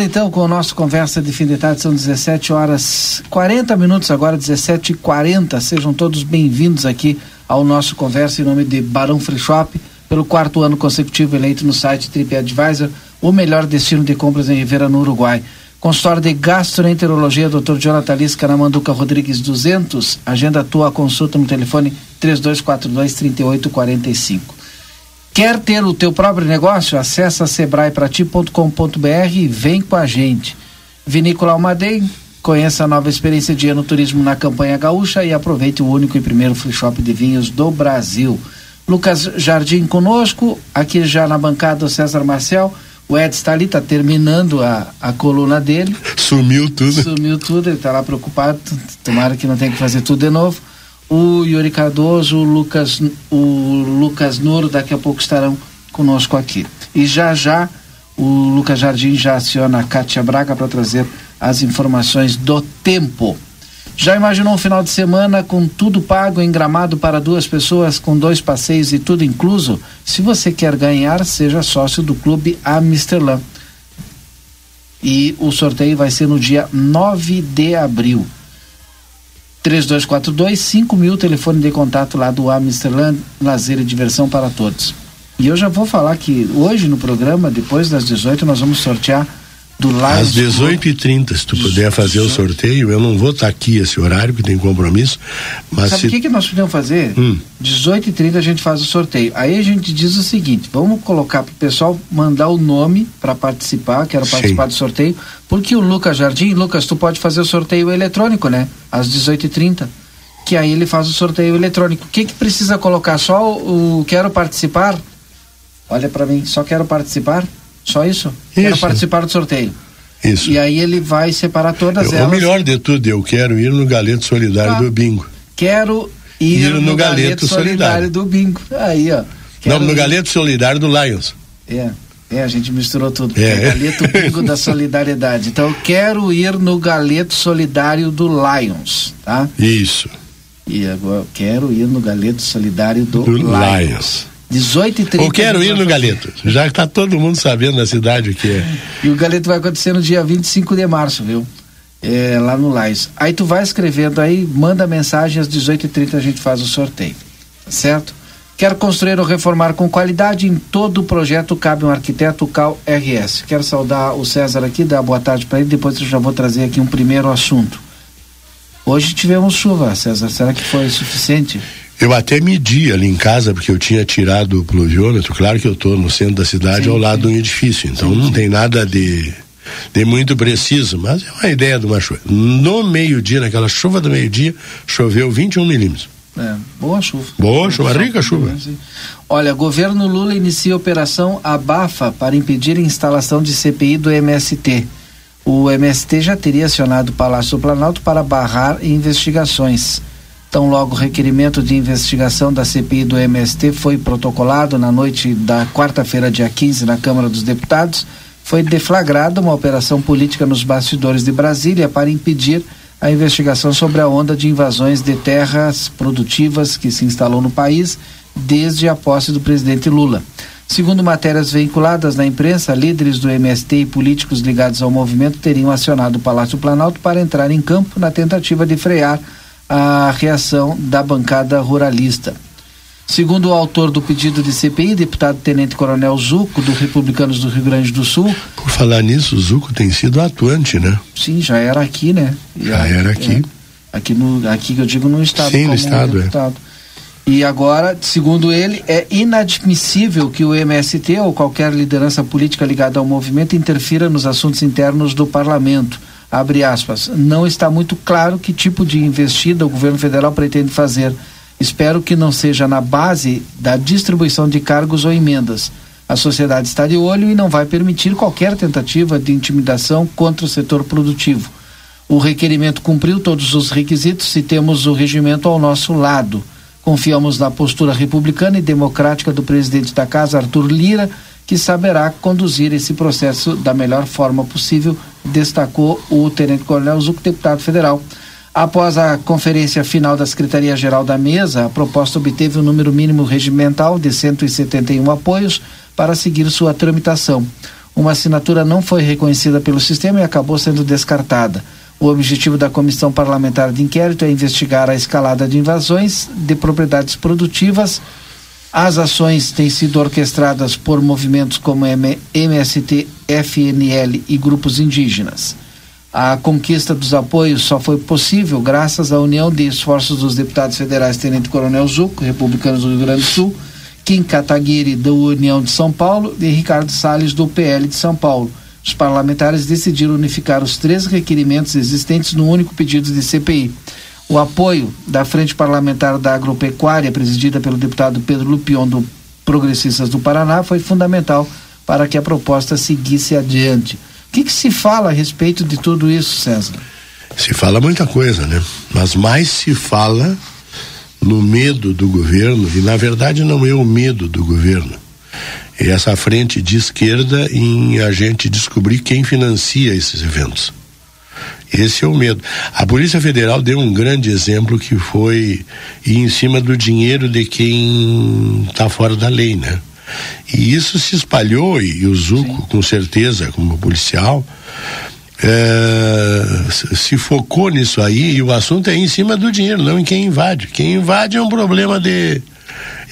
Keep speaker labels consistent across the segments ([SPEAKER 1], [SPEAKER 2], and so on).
[SPEAKER 1] Então com o nosso Conversa de Fim de Tarde, são 17 horas 40 minutos, agora 17 e 40 Sejam todos bem-vindos aqui ao nosso Conversa em nome de Barão Free Shop, pelo quarto ano consecutivo eleito no site TripAdvisor, o melhor destino de compras em Rivera, no Uruguai. Consultório de Gastroenterologia, Dr. Jonathan Lisca, na Manduca Rodrigues 200. Agenda tua consulta no telefone 3242 3845. Quer ter o teu próprio negócio? Acesse sebraeprati.com.br e vem com a gente. Vinícola Almaden, conheça a nova experiência de ano turismo na campanha gaúcha e aproveite o único e primeiro free shop de vinhos do Brasil. Lucas Jardim conosco, aqui já na bancada o César Marcel. O Ed está ali, está terminando a, a coluna dele.
[SPEAKER 2] Sumiu tudo.
[SPEAKER 1] Sumiu tudo, ele está lá preocupado. Tomara que não tenha que fazer tudo de novo o Yuri Cardoso, o Lucas, o Lucas Noro daqui a pouco estarão conosco aqui. E já já o Lucas Jardim já aciona a Cátia Braga para trazer as informações do tempo. Já imaginou um final de semana com tudo pago em gramado para duas pessoas, com dois passeios e tudo incluso? Se você quer ganhar, seja sócio do Clube Amsterdã. E o sorteio vai ser no dia 9 de abril. 3242 5000, telefone de contato lá do Amsterdã, lazer e diversão para todos. E eu já vou falar que hoje no programa, depois das 18, nós vamos sortear do lado.
[SPEAKER 2] Às 18h30, se tu puder fazer o sorteio, eu não vou estar tá aqui esse horário, que tem compromisso. Mas
[SPEAKER 1] Sabe o
[SPEAKER 2] se...
[SPEAKER 1] que, que nós podemos fazer?
[SPEAKER 2] Hum.
[SPEAKER 1] 18h30 a gente faz o sorteio. Aí a gente diz o seguinte: vamos colocar para o pessoal mandar o nome para participar, quero participar Sim. do sorteio, porque o Lucas Jardim, Lucas, tu pode fazer o sorteio eletrônico, né? Às 18h30. Que aí ele faz o sorteio eletrônico. O que, que precisa colocar? Só o, o quero participar? Olha para mim, só quero participar? Só isso? isso? Quero participar do sorteio.
[SPEAKER 2] Isso.
[SPEAKER 1] E aí ele vai separar todas
[SPEAKER 2] o
[SPEAKER 1] elas.
[SPEAKER 2] O melhor de tudo, eu quero ir no Galeto Solidário ah, do Bingo.
[SPEAKER 1] Quero ir, ir no, no, Galeto, Galeto Solidário. Solidário. do Bingo. Aí, ó.
[SPEAKER 2] Não, no ir... Galeto Solidário do Lions.
[SPEAKER 1] É. É, a gente misturou tudo. É. é Galeto Bingo da Solidariedade. Então, eu quero ir no Galeto Solidário do Lions, tá?
[SPEAKER 2] Isso.
[SPEAKER 1] E agora, quero ir no Galeto Solidário do, do Lions. Lions. 18 e 30
[SPEAKER 2] Eu quero ir no Galeto, já que está todo mundo sabendo na cidade o que é.
[SPEAKER 1] E o Galeto vai acontecer no dia 25 de março, viu? É, lá no Lais. Aí tu vai escrevendo aí, manda mensagem às 18h30 a gente faz o sorteio. Tá certo? Quero construir ou reformar com qualidade em todo o projeto cabe um arquiteto Cal RS. Quero saudar o César aqui, dar boa tarde para ele, depois eu já vou trazer aqui um primeiro assunto. Hoje tivemos chuva, César. Será que foi suficiente?
[SPEAKER 2] Eu até medi ali em casa, porque eu tinha tirado o pluviômetro. Claro que eu estou no centro da cidade, sim, ao lado sim. de um edifício. Então sim, não tem nada de, de muito preciso, mas é uma ideia de uma chuva. No meio-dia, naquela chuva do meio-dia, choveu 21 milímetros.
[SPEAKER 1] É, boa chuva.
[SPEAKER 2] Boa chuva, rica chuva.
[SPEAKER 1] Olha, governo Lula inicia operação Abafa para impedir a instalação de CPI do MST. O MST já teria acionado o Palácio do Planalto para barrar investigações. Tão logo o requerimento de investigação da CPI do MST foi protocolado na noite da quarta-feira, dia 15, na Câmara dos Deputados, foi deflagrada uma operação política nos bastidores de Brasília para impedir a investigação sobre a onda de invasões de terras produtivas que se instalou no país desde a posse do presidente Lula. Segundo matérias veiculadas na imprensa, líderes do MST e políticos ligados ao movimento teriam acionado o Palácio Planalto para entrar em campo na tentativa de frear a reação da bancada ruralista. Segundo o autor do pedido de CPI, deputado Tenente Coronel Zuco, do Republicanos do Rio Grande do Sul.
[SPEAKER 2] Por falar nisso, o Zuco tem sido atuante, né?
[SPEAKER 1] Sim, já era aqui, né?
[SPEAKER 2] Já, era aqui.
[SPEAKER 1] É, aqui, no, aqui que eu digo no Estado.
[SPEAKER 2] Sim, no Estado, é.
[SPEAKER 1] E agora, segundo ele, é inadmissível que o MST ou qualquer liderança política ligada ao movimento interfira nos assuntos internos do parlamento. Abre aspas. Não está muito claro que tipo de investida o governo federal pretende fazer. Espero que não seja na base da distribuição de cargos ou emendas. A sociedade está de olho e não vai permitir qualquer tentativa de intimidação contra o setor produtivo. O requerimento cumpriu todos os requisitos e temos o regimento ao nosso lado. Confiamos na postura republicana e democrática do presidente da Casa, Arthur Lira, que saberá conduzir esse processo da melhor forma possível, destacou o Tenente Coronel Zuc, deputado federal. Após a conferência final da Secretaria-Geral da Mesa, a proposta obteve o um número mínimo regimental de 171 apoios para seguir sua tramitação. Uma assinatura não foi reconhecida pelo sistema e acabou sendo descartada. O objetivo da Comissão Parlamentar de Inquérito é investigar a escalada de invasões de propriedades produtivas. As ações têm sido orquestradas por movimentos como MST, FNL e grupos indígenas. A conquista dos apoios só foi possível graças à união de esforços dos deputados federais Tenente Coronel Zuco, republicanos do Rio Grande do Sul, Kim Kataguiri, da União de São Paulo, e Ricardo Salles, do PL de São Paulo os parlamentares decidiram unificar os três requerimentos existentes no único pedido de CPI. O apoio da Frente Parlamentar da Agropecuária, presidida pelo deputado Pedro Lupion, do Progressistas do Paraná, foi fundamental para que a proposta seguisse adiante. O que, que se fala a respeito de tudo isso, César?
[SPEAKER 2] Se fala muita coisa, né? Mas mais se fala no medo do governo, e na verdade não é o medo do governo essa frente de esquerda em a gente descobrir quem financia esses eventos. Esse é o medo. A Polícia Federal deu um grande exemplo que foi ir em cima do dinheiro de quem está fora da lei, né? E isso se espalhou e, o Zuco, Sim. com certeza, como policial, é, se focou nisso aí e o assunto é em cima do dinheiro, não em quem invade. Quem invade é um problema de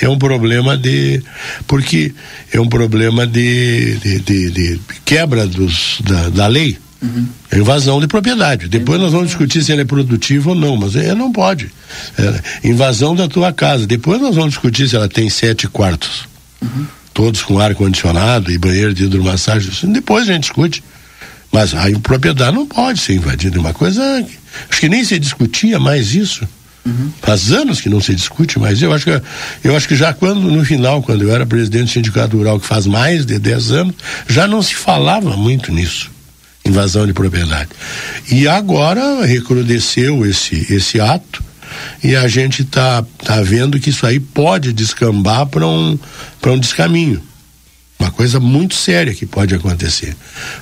[SPEAKER 2] é um problema de porque é um problema de, de, de, de quebra dos, da, da lei. Uhum. É invasão de propriedade. Depois nós vamos discutir se ele é produtivo ou não, mas ele não pode. É, invasão da tua casa. Depois nós vamos discutir se ela tem sete quartos. Uhum. Todos com ar condicionado e banheiro de hidromassagem. Depois a gente discute. Mas a propriedade não pode ser invadida. É uma coisa. Acho que nem se discutia mais isso. Uhum. Faz anos que não se discute, mas eu acho que eu acho que já quando no final, quando eu era presidente do sindicato rural, que faz mais de 10 anos, já não se falava muito nisso, invasão de propriedade. E agora recrudesceu esse esse ato e a gente está tá vendo que isso aí pode descambar para um um descaminho. Uma coisa muito séria que pode acontecer.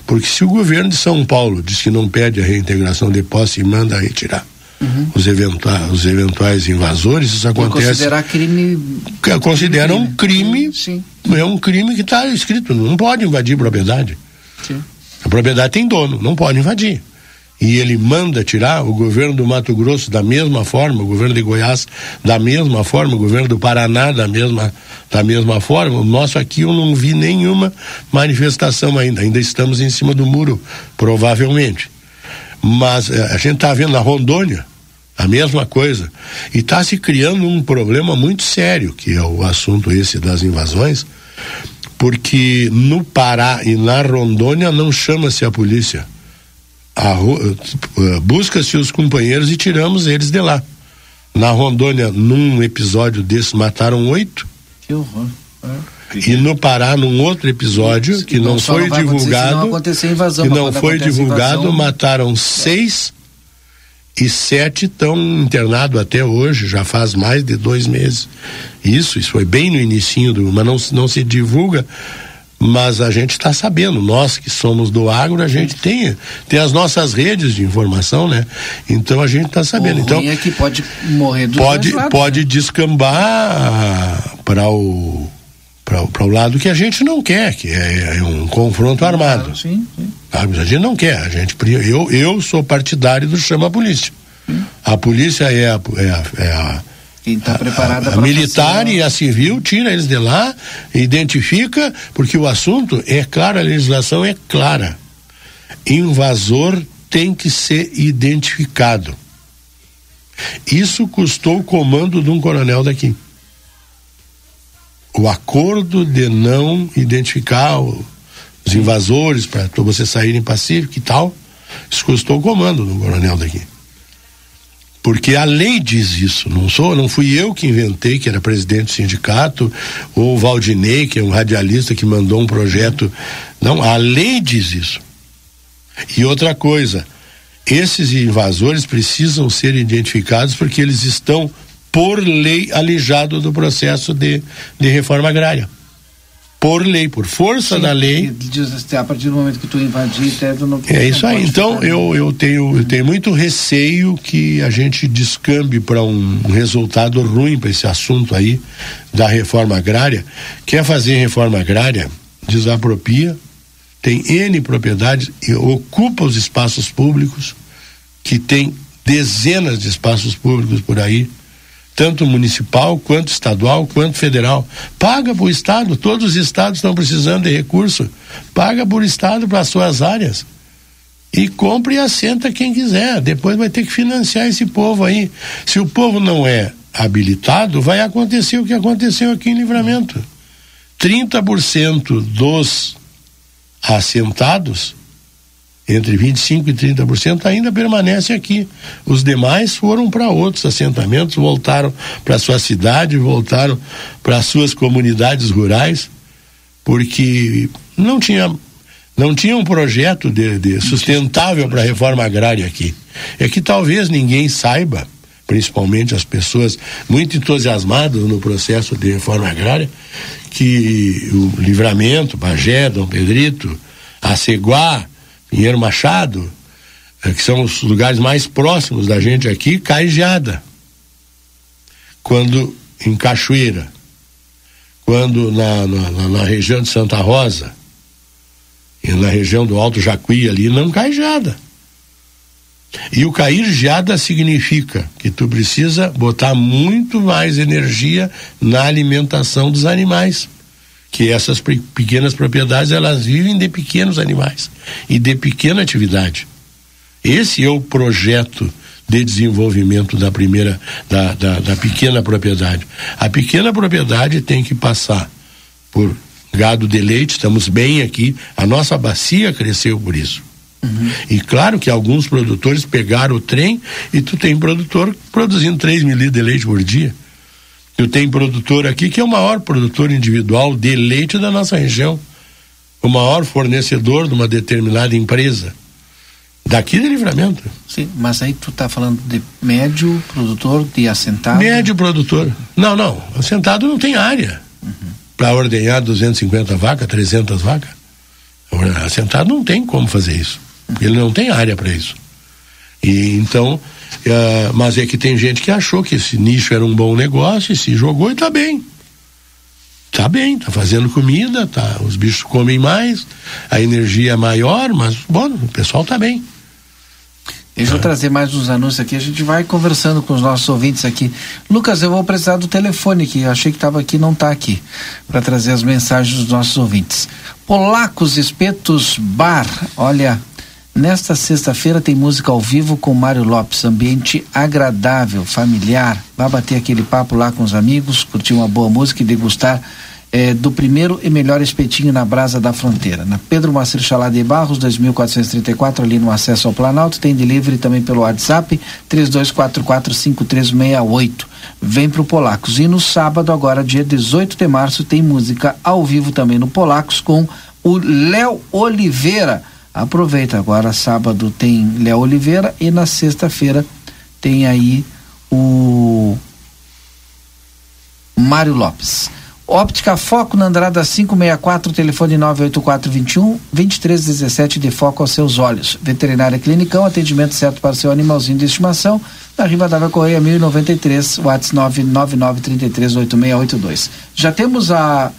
[SPEAKER 2] Porque se o governo de São Paulo diz que não pede a reintegração de posse e manda retirar, uhum. os, eventuais, os eventuais invasores, isso acontece.
[SPEAKER 1] Considerar crime.
[SPEAKER 2] Considera um crime. Sim. É um crime que está escrito, não pode invadir propriedade. Sim. A propriedade tem dono, não pode invadir. E ele manda tirar o governo do Mato Grosso da mesma forma, o governo de Goiás da mesma forma, o governo do Paraná da mesma, da mesma forma. O nosso aqui eu não vi nenhuma manifestação ainda. Ainda estamos em cima do muro, provavelmente. Mas eh, a gente está vendo na Rondônia, a mesma coisa. E está se criando um problema muito sério, que é o assunto esse das invasões, porque no Pará e na Rondônia não chama-se a polícia. Eh, busca-se os companheiros e tiramos eles de lá. Na Rondônia, num episódio desse, mataram oito.
[SPEAKER 1] Que horror.
[SPEAKER 2] É. E no Pará, num outro episódio, que, que não foi divulgado, que não foi divulgado, mataram seis e sete estão internados até hoje, já faz mais de dois meses. Isso, isso foi bem no início do, mas não, não se divulga mas a gente está sabendo, nós que somos do agro, a gente tem, tem as nossas redes de informação, né? Então a gente está sabendo.
[SPEAKER 1] O
[SPEAKER 2] então
[SPEAKER 1] é que pode morrer do
[SPEAKER 2] pode lados, pode né? descambar para o para o lado que a gente não quer, que é, é um confronto armado.
[SPEAKER 1] Sim, sim.
[SPEAKER 2] A gente não quer, a gente eu eu sou partidário do chama a polícia. Sim. A polícia é a, é a, é a
[SPEAKER 1] quem está preparada
[SPEAKER 2] a militar e a civil tira eles de lá, identifica, porque o assunto é claro, a legislação é clara. Invasor tem que ser identificado. Isso custou o comando de um coronel daqui. O acordo de não identificar os invasores para você sair em pacífico e tal, isso custou o comando um coronel daqui porque a lei diz isso, não sou, não fui eu que inventei, que era presidente do sindicato, ou o Valdinei, que é um radialista que mandou um projeto. Não, a lei diz isso. E outra coisa, esses invasores precisam ser identificados porque eles estão, por lei, alijados do processo de, de reforma agrária por lei, por força Sim, da lei.
[SPEAKER 1] Diz assim, a partir do momento que tu invadir, tu não
[SPEAKER 2] É isso aí. Então eu, eu tenho eu tenho muito receio que a gente descambe para um, um resultado ruim para esse assunto aí da reforma agrária. Quer fazer reforma agrária, desapropria, tem N propriedades e ocupa os espaços públicos, que tem dezenas de espaços públicos por aí tanto municipal, quanto estadual, quanto federal. Paga para o Estado, todos os estados estão precisando de recurso. Paga por Estado para as suas áreas. E compra e assenta quem quiser. Depois vai ter que financiar esse povo aí. Se o povo não é habilitado, vai acontecer o que aconteceu aqui em Livramento. 30% dos assentados entre 25% e 30% ainda permanece aqui. Os demais foram para outros assentamentos, voltaram para sua cidade, voltaram para suas comunidades rurais, porque não tinha não tinha um projeto de, de sustentável para a reforma agrária aqui. É que talvez ninguém saiba, principalmente as pessoas muito entusiasmadas no processo de reforma agrária, que o Livramento, Bagé, Dom Pedrito, Aceguá, Pinheiro Machado, eh, que são os lugares mais próximos da gente aqui, cai geada. Quando em Cachoeira, quando na, na, na região de Santa Rosa, e na região do Alto Jacuí ali, não cai geada. E o cair geada significa que tu precisa botar muito mais energia na alimentação dos animais que essas pequenas propriedades elas vivem de pequenos animais e de pequena atividade. Esse é o projeto de desenvolvimento da primeira da, da, da pequena propriedade. A pequena propriedade tem que passar por gado de leite, estamos bem aqui, a nossa bacia cresceu por isso. Uhum. E claro que alguns produtores pegaram o trem e tu tem produtor produzindo 3 mil litros de leite por dia. Eu tenho produtor aqui que é o maior produtor individual de leite da nossa região, o maior fornecedor de uma determinada empresa. Daqui de livramento.
[SPEAKER 1] Sim, mas aí tu está falando de médio produtor de assentado?
[SPEAKER 2] Médio produtor. Não, não. Assentado não tem área. Uhum. Para ordenhar 250 vacas, 300 vacas. Assentado não tem como fazer isso. Uhum. Ele não tem área para isso. E então Uh, mas é que tem gente que achou que esse nicho era um bom negócio e se jogou e tá bem. Tá bem, tá fazendo comida, tá, os bichos comem mais, a energia é maior, mas bom, o pessoal tá bem.
[SPEAKER 1] Deixa eu trazer mais uns anúncios aqui, a gente vai conversando com os nossos ouvintes aqui. Lucas, eu vou precisar do telefone aqui, eu achei que estava aqui, não está aqui, para trazer as mensagens dos nossos ouvintes. Polacos Espetos Bar, olha, Nesta sexta-feira tem música ao vivo com Mário Lopes, ambiente agradável, familiar. Vá bater aquele papo lá com os amigos, curtir uma boa música e degustar é, do primeiro e melhor espetinho na Brasa da Fronteira. Na Pedro Macir Chalá de Barros, 2434, ali no acesso ao Planalto. Tem delivery também pelo WhatsApp, 32445368. Vem pro Polacos. E no sábado, agora, dia 18 de março, tem música ao vivo também no Polacos com o Léo Oliveira. Aproveita, agora sábado tem Léo Oliveira e na sexta-feira tem aí o Mário Lopes. Óptica Foco na Andrada 564, telefone 98421 2317 de foco aos seus olhos. Veterinária Clinicão, atendimento certo para seu animalzinho de estimação. Na Rivadavia Correia 1093, WhatsApp 999338682. Já temos a,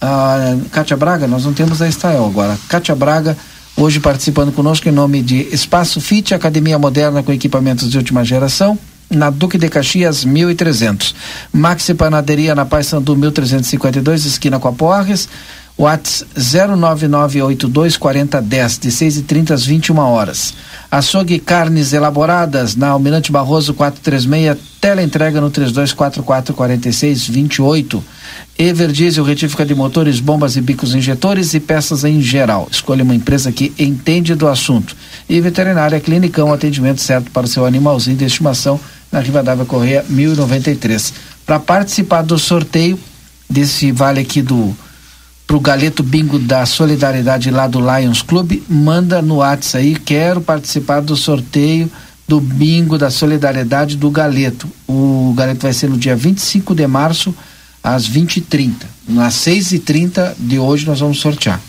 [SPEAKER 1] a Kátia Braga, nós não temos a Estael agora. Kátia Braga, hoje participando conosco em nome de Espaço Fit, Academia Moderna com equipamentos de última geração na Duque de Caxias 1300. Maxi Panaderia na Paz Sandu 1352, esquina com a Porres. Whats 099824010, de 6 e 30 às 21 horas. Açougue Carnes Elaboradas, na Almirante Barroso 436, tela entrega no 32444628. Everdiesel, retífica de motores, bombas e bicos injetores e peças em geral. Escolha uma empresa que entende do assunto. E Veterinária Clinicão, atendimento certo para o seu animalzinho de estimação na Rivadavia Correia 1093. Para participar do sorteio desse vale aqui do pro Galeto Bingo da Solidariedade lá do Lions Club, manda no WhatsApp aí, quero participar do sorteio do Bingo da Solidariedade do Galeto. O Galeto vai ser no dia 25 de março, às 20h30. Às 6h30 de hoje nós vamos sortear.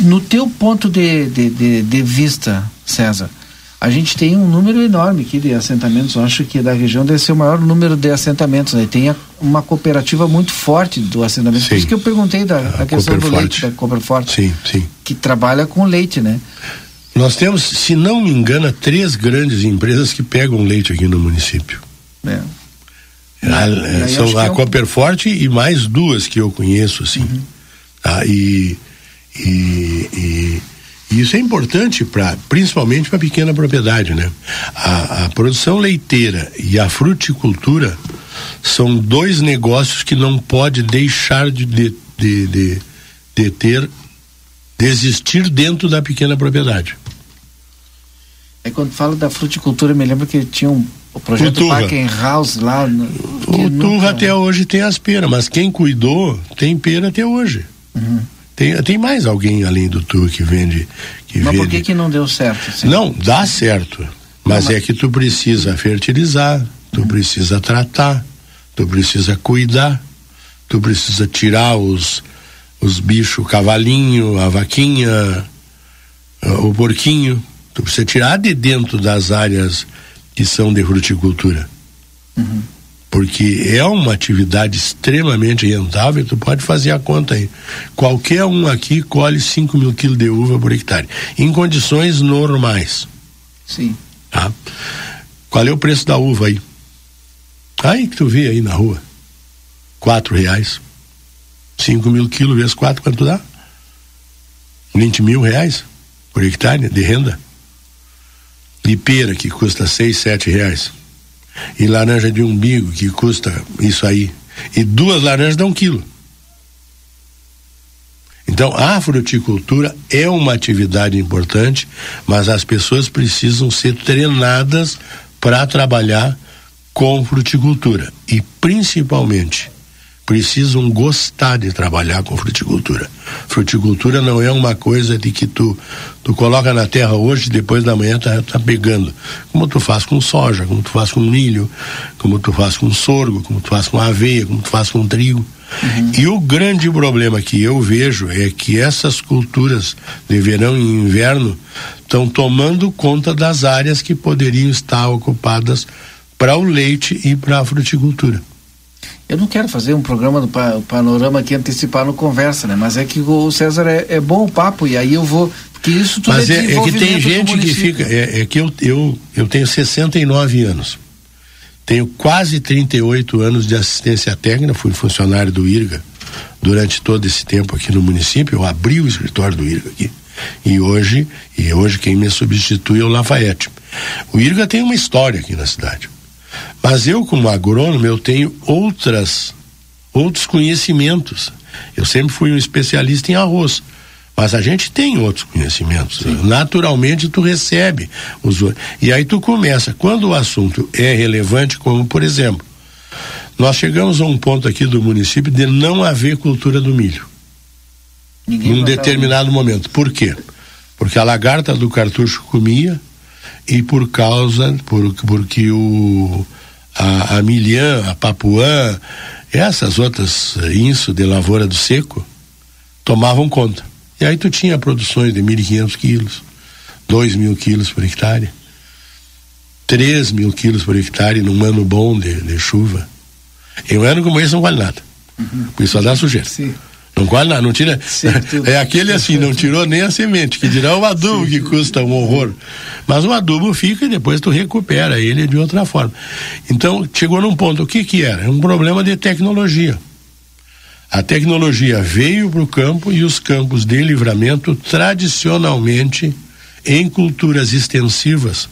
[SPEAKER 1] No teu ponto de, de, de, de vista, César, a gente tem um número enorme aqui de assentamentos. Eu acho que da região deve ser o maior número de assentamentos. Né? Tem uma cooperativa muito forte do assentamento. Sim. Por isso que eu perguntei da, a questão do leite, da Cooper Forte.
[SPEAKER 2] Sim, sim.
[SPEAKER 1] Que trabalha com leite, né?
[SPEAKER 2] Nós temos, se não me engano, três grandes empresas que pegam leite aqui no município. É. A, é, são a é um... E mais duas que eu conheço, assim. Uhum. Ah, e, e e isso é importante para, principalmente para a pequena propriedade, né? A, a, produção leiteira e a fruticultura são dois negócios que não pode deixar de, de, de, de, de ter, desistir dentro da pequena propriedade.
[SPEAKER 1] É quando falo da fruticultura, me lembro que tinha um o projeto o House lá. No,
[SPEAKER 2] o Turra até hoje tem as peras, mas quem cuidou tem pera até hoje. Uhum. Tem, tem mais alguém além do tu que vende. Que
[SPEAKER 1] mas
[SPEAKER 2] vende.
[SPEAKER 1] por que, que não deu certo?
[SPEAKER 2] Não, dá certo. Mas, não, mas, é que tu precisa fertilizar, tu hum. precisa tratar, tu precisa cuidar, tu precisa tirar os, os bichos, o cavalinho, a vaquinha, o porquinho. Tu precisa tirar de dentro das áreas que são de fruticultura. Uhum porque é uma atividade extremamente rentável, tu pode fazer a conta aí. Qualquer um aqui colhe 5 mil quilos de uva por hectare, em condições normais.
[SPEAKER 1] Sim.
[SPEAKER 2] Tá? Qual é o preço da uva aí? Aí que tu vê aí na rua. Quatro reais. 5 mil quilos vezes quatro, quanto dá? 20 mil reais por hectare de renda. De pera que custa seis, sete reais e laranja de umbigo, que custa isso aí. E duas laranjas dão um quilo. Então, a fruticultura é uma atividade importante, mas as pessoas precisam ser treinadas para trabalhar com fruticultura. E, principalmente, precisam gostar de trabalhar com fruticultura. Fruticultura não é uma coisa de que tu tu coloca na terra hoje depois da manhã tá, tá pegando. Como tu faz com soja, como tu faz com milho, como tu faz com sorgo, como tu faz com aveia, como tu faz com trigo. Uhum. E o grande problema que eu vejo é que essas culturas de verão e inverno estão tomando conta das áreas que poderiam estar ocupadas para o leite e para a fruticultura.
[SPEAKER 1] Eu não quero fazer um programa do panorama aqui antecipar no conversa, né? Mas é que o César é, é bom o papo e aí eu vou que isso tudo
[SPEAKER 2] Mas é, é, é que tem gente que fica é, é, que eu, eu eu tenho 69 anos. Tenho quase 38 anos de assistência técnica, fui funcionário do IRGA durante todo esse tempo aqui no município. Eu abri o escritório do IRGA aqui. E hoje, e hoje quem me substitui é o Lafayette. O IRGA tem uma história aqui na cidade. Mas eu, como agrônomo, eu tenho outras outros conhecimentos. Eu sempre fui um especialista em arroz. Mas a gente tem outros conhecimentos. Sim. Naturalmente tu recebe os e aí tu começa. Quando o assunto é relevante, como por exemplo, nós chegamos a um ponto aqui do município de não haver cultura do milho. Ninguém num determinado momento. Por quê? Porque a lagarta do cartucho comia e por causa, por, porque o a, a milhã, a papuã, essas outras inso de lavoura do seco tomavam conta. E aí tu tinha produções de 1.500 quilos, 2 mil quilos por hectare, 3 mil quilos por hectare num ano bom de, de chuva. Em um ano como esse não vale nada. Uhum. Porque só dá sujeira. Sim. Não vale nada, não tira. é aquele assim, não tirou nem a semente, que dirá o adubo Sim. que custa um horror. Mas o adubo fica e depois tu recupera ele de outra forma. Então, chegou num ponto, o que que era? Um problema de tecnologia. A tecnologia veio para o campo e os campos de livramento, tradicionalmente, em culturas extensivas,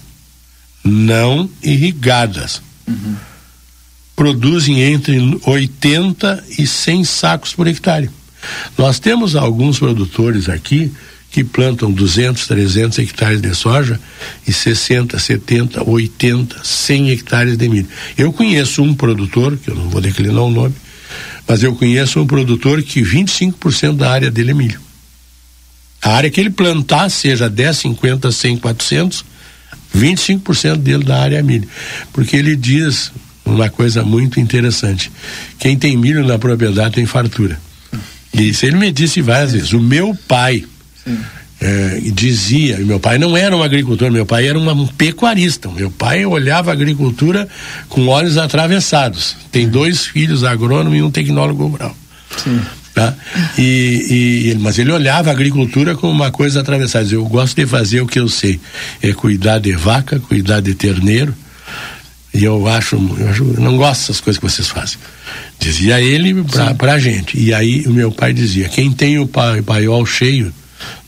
[SPEAKER 2] não irrigadas, uhum. produzem entre 80 e 100 sacos por hectare. Nós temos alguns produtores aqui que plantam 200, 300 hectares de soja e 60, 70, 80, 100 hectares de milho. Eu conheço um produtor, que eu não vou declinar o nome, mas eu conheço um produtor que 25% da área dele é milho. A área que ele plantar, seja 10, 50, 100, 400, 25% dele da área é milho. Porque ele diz uma coisa muito interessante: quem tem milho na propriedade tem fartura. Isso ele me disse várias vezes. O meu pai. É, dizia, meu pai não era um agricultor, meu pai era um pecuarista. Meu pai olhava a agricultura com olhos atravessados. Tem dois filhos, agrônomo e um tecnólogo rural. Sim. Tá? E, e, mas ele olhava a agricultura como uma coisa atravessada. Eu gosto de fazer o que eu sei: é cuidar de vaca, cuidar de terneiro. E eu acho, eu acho, não gosto dessas coisas que vocês fazem. Dizia ele pra, pra gente. E aí o meu pai dizia: quem tem o paiol cheio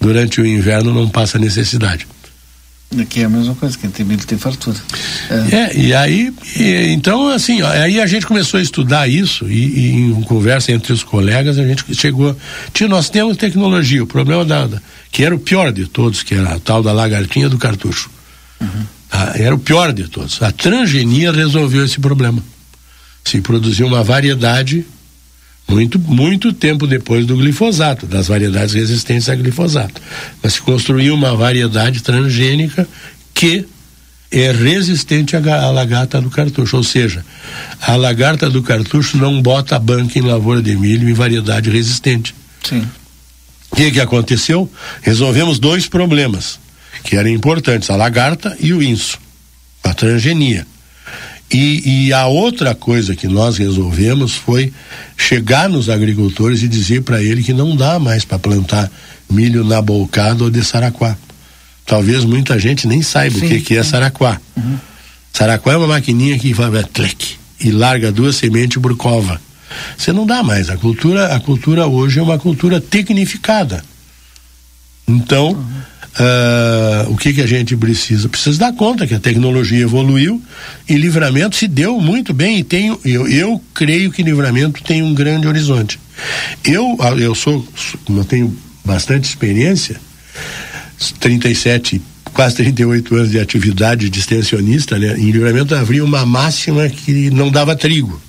[SPEAKER 2] durante o inverno não passa necessidade.
[SPEAKER 1] Aqui é a mesma coisa, quem tem milho tem fartura.
[SPEAKER 2] É, é e aí, e, então assim, ó, aí a gente começou a estudar isso e, e, em conversa entre os colegas a gente chegou, tio, nós temos tecnologia, o problema da, da, que era o pior de todos, que era a tal da lagartinha do cartucho. Uhum. Ah, era o pior de todos. A transgenia resolveu esse problema. Se produziu uma variedade muito, muito tempo depois do glifosato, das variedades resistentes a glifosato. Mas se construiu uma variedade transgênica que é resistente à lagarta do cartucho, ou seja, a lagarta do cartucho não bota a banca em lavoura de milho em variedade resistente. Sim. O que, que aconteceu? Resolvemos dois problemas que eram importantes, a lagarta e o inso, a transgenia. E, e, a outra coisa que nós resolvemos foi chegar nos agricultores e dizer para ele que não dá mais para plantar milho na bolcada ou de saraquá. Talvez muita gente nem saiba sim, o que, que é saraquá. Uhum. Saraquá é uma maquininha que vai tlec, e larga duas sementes por cova. Você não dá mais. A cultura, a cultura hoje é uma cultura tecnificada. Então, Uh, o que, que a gente precisa? Precisa dar conta que a tecnologia evoluiu e livramento se deu muito bem e tem, eu, eu creio que livramento tem um grande horizonte. Eu, ah, eu sou, eu tenho bastante experiência, 37, quase 38 anos de atividade de extensionista, né? Em livramento havia uma máxima que não dava trigo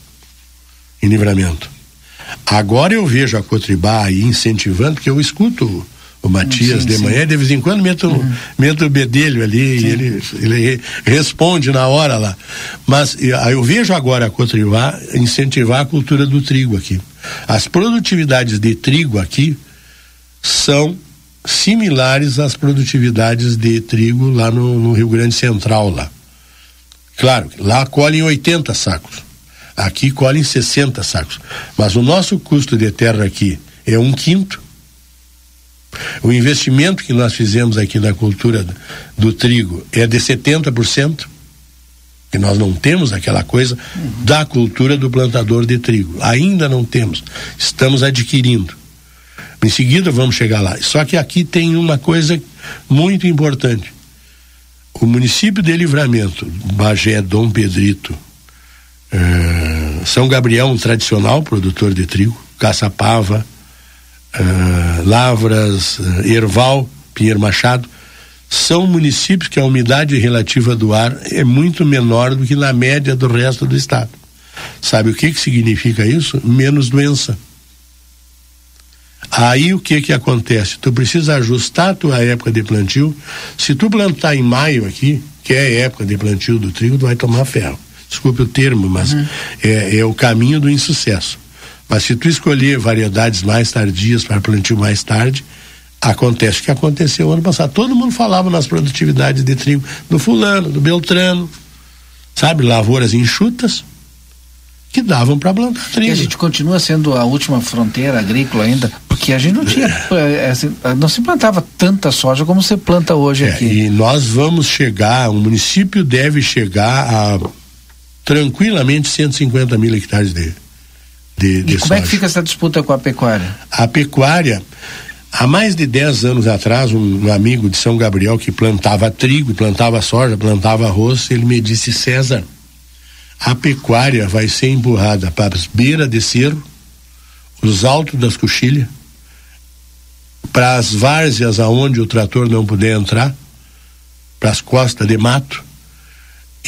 [SPEAKER 2] em livramento. Agora eu vejo a Cotribá aí incentivando, porque eu escuto o Matias sim, de manhã, de vez em quando meto, uhum. meto o bedelho ali sim. e ele, ele responde na hora lá. Mas eu vejo agora a Cotrivá incentivar a cultura do trigo aqui. As produtividades de trigo aqui são similares às produtividades de trigo lá no, no Rio Grande Central lá. Claro, lá colhem 80 sacos. Aqui colhem 60 sacos. Mas o nosso custo de terra aqui é um quinto o investimento que nós fizemos aqui na cultura do trigo é de 70%, que nós não temos aquela coisa uhum. da cultura do plantador de trigo. Ainda não temos. Estamos adquirindo. Em seguida vamos chegar lá. Só que aqui tem uma coisa muito importante. O município de Livramento, Bagé, Dom Pedrito, eh, São Gabriel, um tradicional produtor de trigo, Caçapava, uh, Lavras, uh, Erval, Pinheiro Machado, são municípios que a umidade relativa do ar é muito menor do que na média do resto do estado. Sabe o que que significa isso? Menos doença. Aí o que que acontece? Tu precisa ajustar a tua época de plantio. Se tu plantar em maio aqui, que é a época de plantio do trigo, tu vai tomar ferro. Desculpe o termo, mas uhum. é, é o caminho do insucesso. Mas se tu escolher variedades mais tardias para plantio mais tarde, acontece o que aconteceu ano passado. Todo mundo falava nas produtividades de trigo do fulano, do Beltrano, sabe, lavouras enxutas que davam para plantar trigo. E
[SPEAKER 1] a gente continua sendo a última fronteira agrícola ainda, porque a gente não tinha, é, é, não se plantava tanta soja como se planta hoje é, aqui.
[SPEAKER 2] E nós vamos chegar, o município deve chegar a tranquilamente 150 mil hectares de, de, de
[SPEAKER 1] e como soja. é que fica essa disputa com a pecuária?
[SPEAKER 2] A pecuária, há mais de 10 anos atrás, um, um, amigo de São Gabriel que plantava trigo, plantava soja, plantava arroz, ele me disse, César, a pecuária vai ser empurrada para as beiras de cerro, os altos das coxilhas, para as várzeas aonde o trator não puder entrar, para as costas de mato,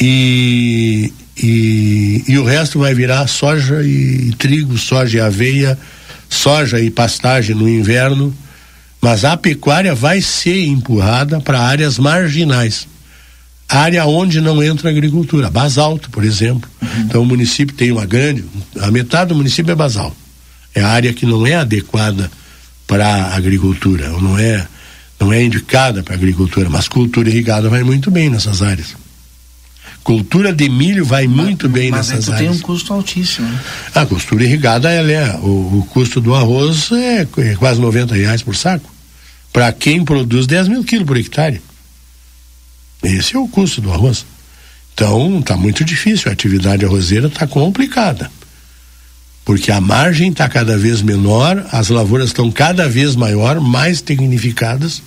[SPEAKER 2] e e, e o resto vai virar soja e, trigo, soja e aveia, soja e pastagem no inverno, mas a pecuária vai ser empurrada para áreas marginais. Área onde não entra agricultura, basalto, por exemplo. Uhum. Então o município tem uma grande, a metade do município é basalto. É a área que não é adequada para a agricultura, ou não é, não é indicada para a agricultura, mas cultura irrigada vai muito bem nessas áreas. Cultura de milho vai mas, muito bem
[SPEAKER 1] mas
[SPEAKER 2] nessas
[SPEAKER 1] áreas. Mas tem um custo altíssimo. Né?
[SPEAKER 2] A cultura irrigada, ela é, o, o custo do arroz é, é quase 90 reais por saco. Para quem produz 10 mil quilos por hectare. Esse é o custo do arroz. Então, está muito difícil. A atividade arrozeira está complicada. Porque a margem está cada vez menor, as lavouras estão cada vez maior, mais tecnificadas,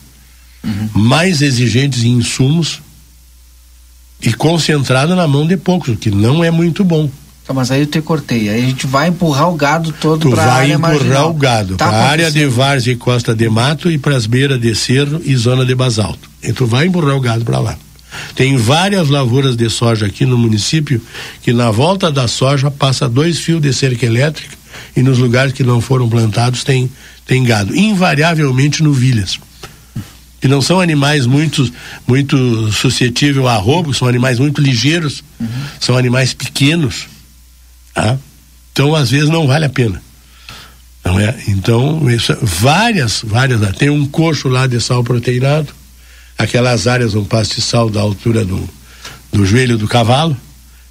[SPEAKER 2] uhum. mais exigentes em insumos e concentrado na mão de poucos, o que não é muito bom.
[SPEAKER 1] Tá, mas aí eu te cortei, aí a gente vai empurrar o gado todo para a área
[SPEAKER 2] vai empurrar o gado tá para a área de várzea e costa de mato e para as beiras de cerro e zona de basalto. E tu vai empurrar o gado para lá. Tem várias lavouras de soja aqui no município que na volta da soja passa dois fios de cerca elétrica e nos lugares que não foram plantados tem, tem gado. Invariavelmente no Que não são animais muito, muito suscetíveis a roubo, são animais muito ligeiros, uhum. são animais pequenos. Tá? Então, às vezes, não vale a pena. Não é? Então, isso, várias, várias. Tem um coxo lá de sal proteinado, aquelas áreas, um pastiçal da altura do, do joelho do cavalo,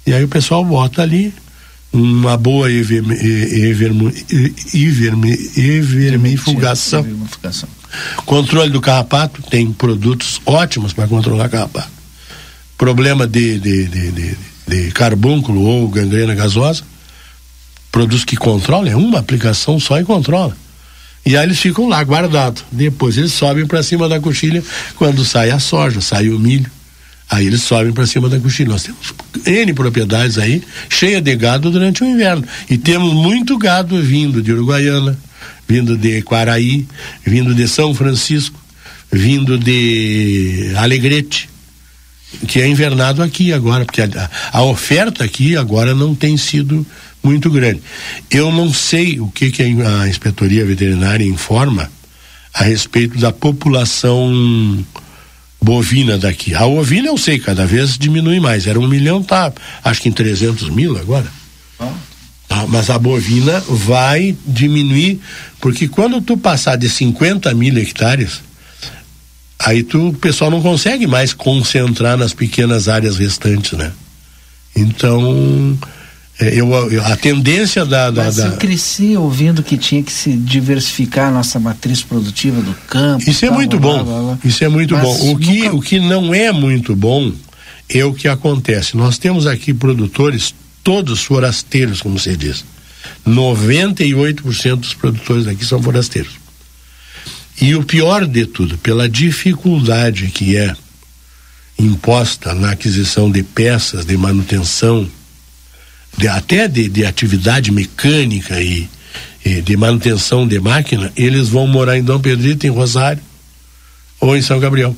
[SPEAKER 2] e aí o pessoal bota ali uma boa evermifugação. Controle do carrapato, tem produtos ótimos para controlar carrapato. Problema de, de, de, de, de carbúnculo ou gangrena gasosa, produtos que controlam, é uma aplicação só e controla. E aí eles ficam lá guardados. Depois eles sobem para cima da coxilha quando sai a soja, sai o milho. Aí eles sobem para cima da coxilha. Nós temos N propriedades aí, cheia de gado durante o inverno. E temos muito gado vindo de Uruguaiana, vindo de Quaraí, vindo de São Francisco, vindo de Alegrete, que é invernado aqui agora, porque a, a oferta aqui agora não tem sido muito grande. Eu não sei o que, que a, a inspetoria veterinária informa a respeito da população bovina daqui. A ovina eu sei, cada vez diminui mais. Era um milhão, tá acho que em 300 mil agora. Ah. Tá, mas a bovina vai diminuir, porque quando tu passar de 50 mil hectares, aí tu, o pessoal não consegue mais concentrar nas pequenas áreas restantes, né? Então, eu, eu, a tendência da, da,
[SPEAKER 1] Mas eu cresci ouvindo que tinha que se diversificar a nossa matriz produtiva do campo.
[SPEAKER 2] Isso é tal, é muito blá, bom. Blá, blá. Isso é muito Mas bom. O que, nunca... o que não é muito bom é o que acontece. Nós temos aqui produtores todos forasteiros, como você diz. 98% dos produtores daqui são forasteiros. E o pior de tudo, pela dificuldade que é imposta na aquisição de peças de manutenção, de, até de, de atividade mecânica e, e, de manutenção de máquina, eles vão morar em Dom Pedrito, em Rosário ou em São Gabriel.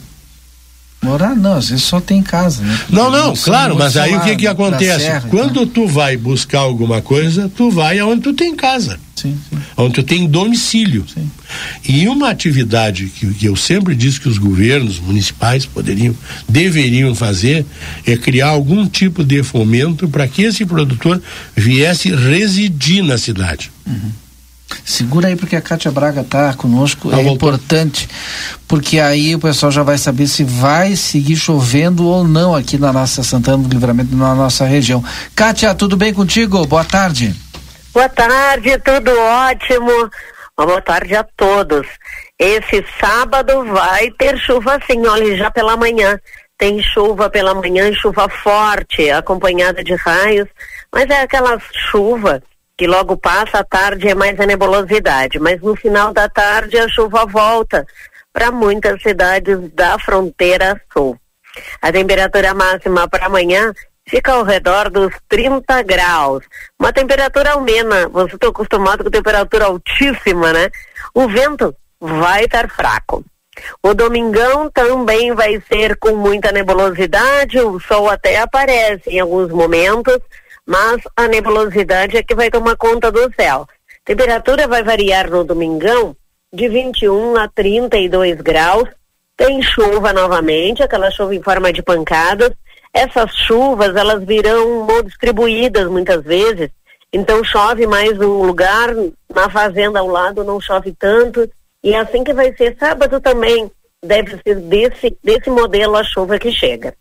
[SPEAKER 1] Morar não, às vezes só tem casa, né?
[SPEAKER 2] Não, não, claro, mas aí o que que acontece? Serra, Quando então. tu vai buscar alguma coisa, tu vai aonde tu tem casa.
[SPEAKER 1] Sim, sim.
[SPEAKER 2] Onde tu tem domicílio.
[SPEAKER 1] Sim.
[SPEAKER 2] E uma atividade que, que eu sempre disse que os governos municipais poderiam, deveriam fazer é criar algum tipo de fomento para que esse produtor viesse residir na cidade.
[SPEAKER 1] Uhum. Segura aí porque a Cátia Braga está conosco, ah, é voltou. importante, porque aí o pessoal já vai saber se vai seguir chovendo ou não aqui na nossa Santana do Livramento, na nossa região. Kátia, tudo bem contigo? Boa tarde.
[SPEAKER 3] Boa tarde, tudo ótimo. boa tarde a todos. Esse sábado vai ter chuva sim, olha, já pela manhã. Tem chuva pela manhã, chuva forte, acompanhada de raios, mas é aquela chuva que logo passa à tarde é mais a nebulosidade, mas no final da tarde a chuva volta para muitas cidades da fronteira sul. A temperatura máxima para amanhã fica ao redor dos 30 graus. Uma temperatura amena. Você está acostumado com temperatura altíssima, né? O vento vai estar fraco. O domingão também vai ser com muita nebulosidade, o sol até aparece em alguns momentos, mas a nebulosidade é que vai tomar conta do céu. Temperatura vai variar no domingão de 21 a 32 graus. Tem chuva novamente, aquela chuva em forma de pancadas. Essas chuvas, elas virão distribuídas muitas vezes. Então chove mais um lugar, na fazenda ao lado não chove tanto. E é assim que vai ser sábado também. Deve ser desse, desse modelo a chuva que chega.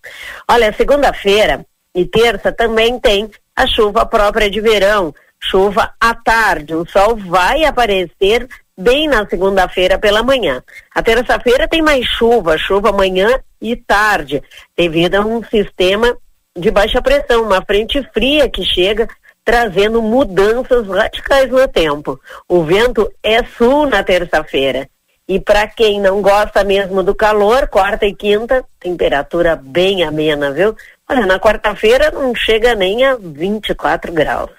[SPEAKER 3] Olha, segunda-feira e terça também tem a chuva própria de verão, chuva à tarde. O sol vai aparecer bem na segunda-feira pela manhã. A terça-feira tem mais chuva, chuva manhã e tarde, devido a um sistema de baixa pressão, uma frente fria que chega trazendo mudanças radicais no tempo. O vento é sul na terça-feira. E para quem não gosta mesmo do calor, quarta e quinta, temperatura bem amena, viu? Olha, na quarta-feira não chega nem a 24 graus.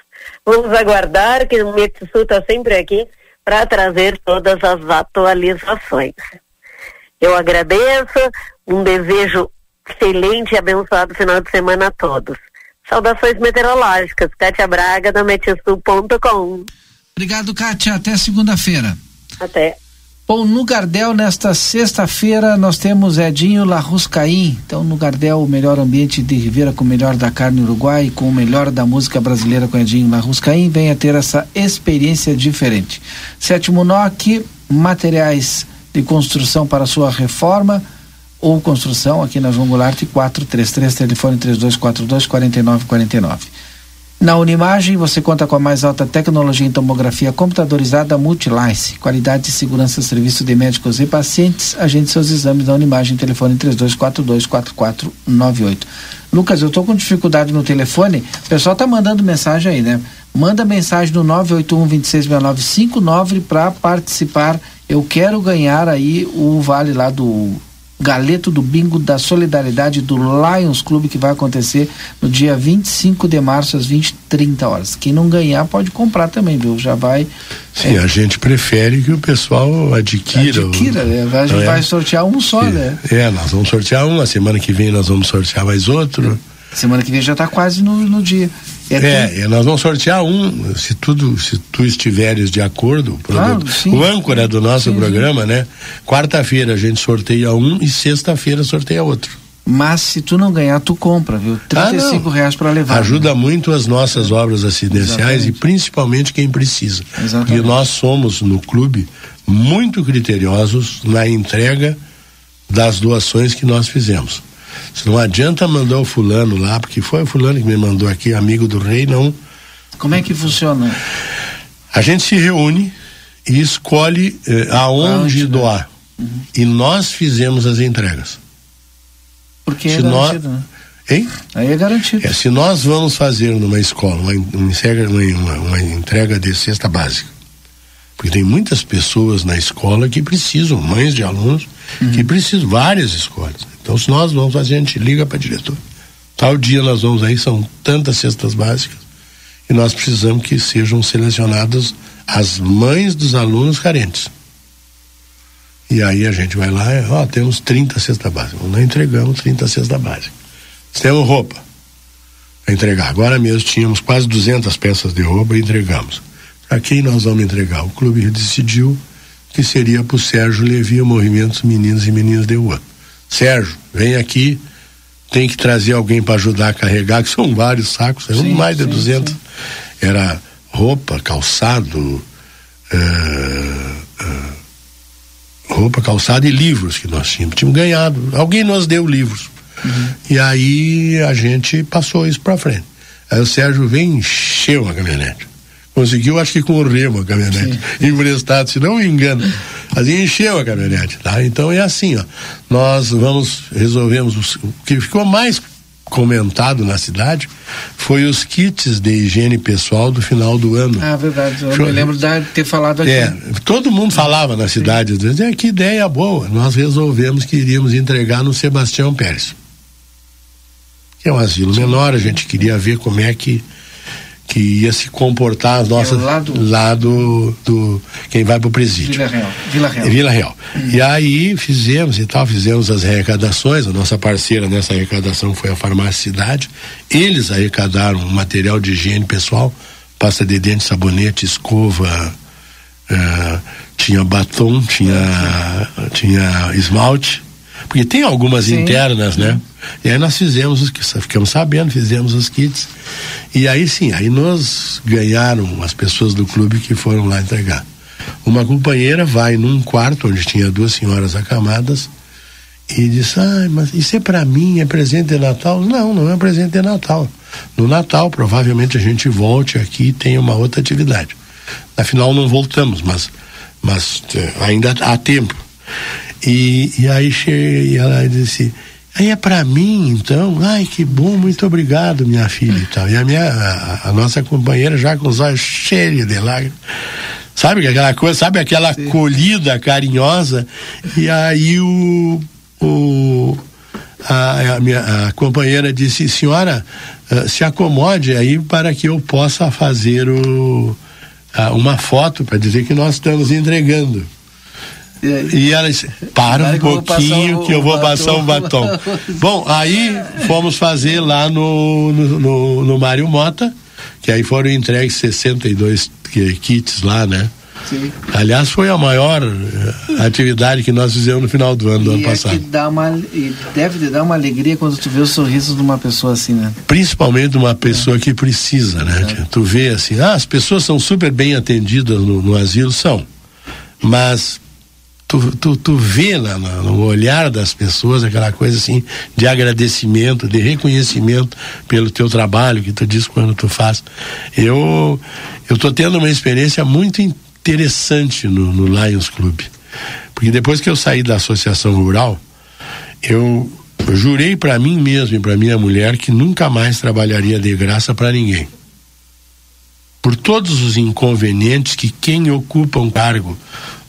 [SPEAKER 3] Vamos aguardar que o Metsu está sempre aqui para trazer todas as atualizações. Eu agradeço, um desejo excelente e abençoado final de semana a todos. Saudações meteorológicas, Kátia Braga, da Metesul.com.
[SPEAKER 1] Obrigado, Kátia. Até segunda-feira.
[SPEAKER 3] Até.
[SPEAKER 1] Bom, no Gardel, nesta sexta-feira, nós temos Edinho Larruscaim. Então, no Gardel, o melhor ambiente de Ribeira com o melhor da carne uruguai, com o melhor da música brasileira com Edinho Larruscaim, venha ter essa experiência diferente. Sétimo NOC, materiais de construção para sua reforma ou construção aqui na João Goulart 433, telefone 3242 4949. Na Unimagem, você conta com a mais alta tecnologia em tomografia computadorizada Multilice, qualidade e segurança serviço de médicos e pacientes. Agende seus exames na Unimagem, telefone 32424498. Lucas, eu estou com dificuldade no telefone, o pessoal tá mandando mensagem aí, né? Manda mensagem no 981 266959 para participar. Eu quero ganhar aí o vale lá do galeto do bingo da solidariedade do Lions Clube que vai acontecer no dia 25 de março às 20 30 horas. Quem não ganhar pode comprar também, viu? Já vai
[SPEAKER 2] Sim, é, a gente prefere que o pessoal adquira.
[SPEAKER 1] Adquira, né? A gente é? vai sortear um só,
[SPEAKER 2] é,
[SPEAKER 1] né?
[SPEAKER 2] É, nós vamos sortear um, a semana que vem nós vamos sortear mais outro.
[SPEAKER 1] Semana que vem já está quase no, no dia.
[SPEAKER 2] É, é nós vamos sortear um, se tudo, se tu estiveres de acordo, claro, o âncora do nosso sim, programa, sim. né? Quarta-feira a gente sorteia um e sexta-feira sorteia outro.
[SPEAKER 1] Mas se tu não ganhar, tu compra, viu? 35 ah, reais para levar.
[SPEAKER 2] Ajuda né? muito as nossas obras assistenciais Exatamente. e principalmente quem precisa. Exatamente. E nós somos no clube muito criteriosos na entrega das doações que nós fizemos. Se não adianta mandar o fulano lá, porque foi o fulano que me mandou aqui, amigo do rei, não.
[SPEAKER 1] Como é que funciona?
[SPEAKER 2] A gente se reúne e escolhe eh, aonde doar. Uhum. E nós fizemos as entregas.
[SPEAKER 1] Porque se é garantido, nós... né?
[SPEAKER 2] Hein?
[SPEAKER 1] Aí é garantido.
[SPEAKER 2] É, se nós vamos fazer numa escola uma, uma, uma entrega de cesta básica, porque tem muitas pessoas na escola que precisam, mães de alunos, uhum. que precisam, várias escolas. Então, se nós vamos fazer, a gente liga para diretor. Tal dia nós vamos aí, são tantas cestas básicas. e nós precisamos que sejam selecionadas as mães dos alunos carentes. E aí a gente vai lá, ó, temos 30 cesta básica. Nós entregamos 30 cesta básica. Temos roupa a entregar. Agora mesmo tínhamos quase 200 peças de roupa e entregamos. Para quem nós vamos entregar? O clube decidiu que seria para o Sérgio Levi, o movimento Meninos e Meninas de Rua. Sérgio, vem aqui, tem que trazer alguém para ajudar a carregar, que são vários sacos, eram sim, mais de sim, 200. Sim. Era roupa, calçado, uh, uh, roupa, calçado e livros que nós tínhamos. Tínhamos ganhado. Alguém nos deu livros. Uhum. E aí a gente passou isso para frente. Aí o Sérgio vem encheu a caminhonete. Conseguiu, acho que com o remo a caminhonete, Sim. emprestado, se não me engano. Mas encheu a caminhonete, tá? Então é assim, ó. Nós vamos, resolvemos, o que ficou mais comentado na cidade foi os kits de higiene pessoal do final do ano.
[SPEAKER 1] Ah, verdade. Eu Show. me lembro de ter falado aqui.
[SPEAKER 2] É, todo mundo falava na cidade, dizendo, é, que ideia boa. Nós resolvemos que iríamos entregar no Sebastião Pérez. Que é um asilo menor, a gente queria ver como é que que ia se comportar as nossas é lado, lado do quem vai para o presídio.
[SPEAKER 1] Vila Real. Vila Real.
[SPEAKER 2] Vila Real. Hum. E aí fizemos e tal, fizemos as arrecadações, a nossa parceira nessa arrecadação foi a Farmácia Cidade. Eles arrecadaram material de higiene pessoal, pasta de dente, sabonete, escova, uh, tinha batom, tinha, tinha esmalte, porque tem algumas Sim. internas, né? E aí nós fizemos os que ficamos sabendo, fizemos os kits. E aí sim, aí nós ganharam as pessoas do clube que foram lá entregar. Uma companheira vai num quarto onde tinha duas senhoras acamadas e diz: Ah, mas isso é para mim, é presente de Natal? Não, não é presente de Natal. No Natal, provavelmente a gente volte aqui e tenha uma outra atividade. Afinal, não voltamos, mas, mas eh, ainda há tempo. E, e aí cheguei, e ela disse: Aí é para mim, então, ai que bom, muito obrigado, minha filha e tal. E a minha, a, a nossa companheira já com os olhos cheios de lágrimas. Sabe aquela coisa, sabe aquela Sim. colhida carinhosa? E aí o, o a, a, minha a companheira disse, senhora, uh, se acomode aí para que eu possa fazer o, uh, uma foto para dizer que nós estamos entregando. E ela disse, para um pouquinho que eu vou passar um batom. Bom, aí fomos fazer lá no, no, no, no Mário Mota, que aí foram entregues 62 kits lá, né? Sim. Aliás, foi a maior uh, atividade que nós fizemos no final do ano e do ano é passado.
[SPEAKER 1] Dá uma, e deve dar uma alegria quando tu vê o sorriso de uma pessoa assim, né?
[SPEAKER 2] Principalmente de uma pessoa é. que precisa, né? É. Tu vê assim, ah, as pessoas são super bem atendidas no, no asilo, são. Mas tu, tu, tu vê na, na, no olhar das pessoas aquela coisa assim de agradecimento, de reconhecimento pelo teu trabalho que tu diz quando tu faz. Eu eu tô tendo uma experiência muito interessante no, no Lions Club. Porque depois que eu saí da associação rural, eu, jurei para mim mesmo e para minha mulher que nunca mais trabalharia de graça para ninguém. Por todos os inconvenientes que quem ocupa um cargo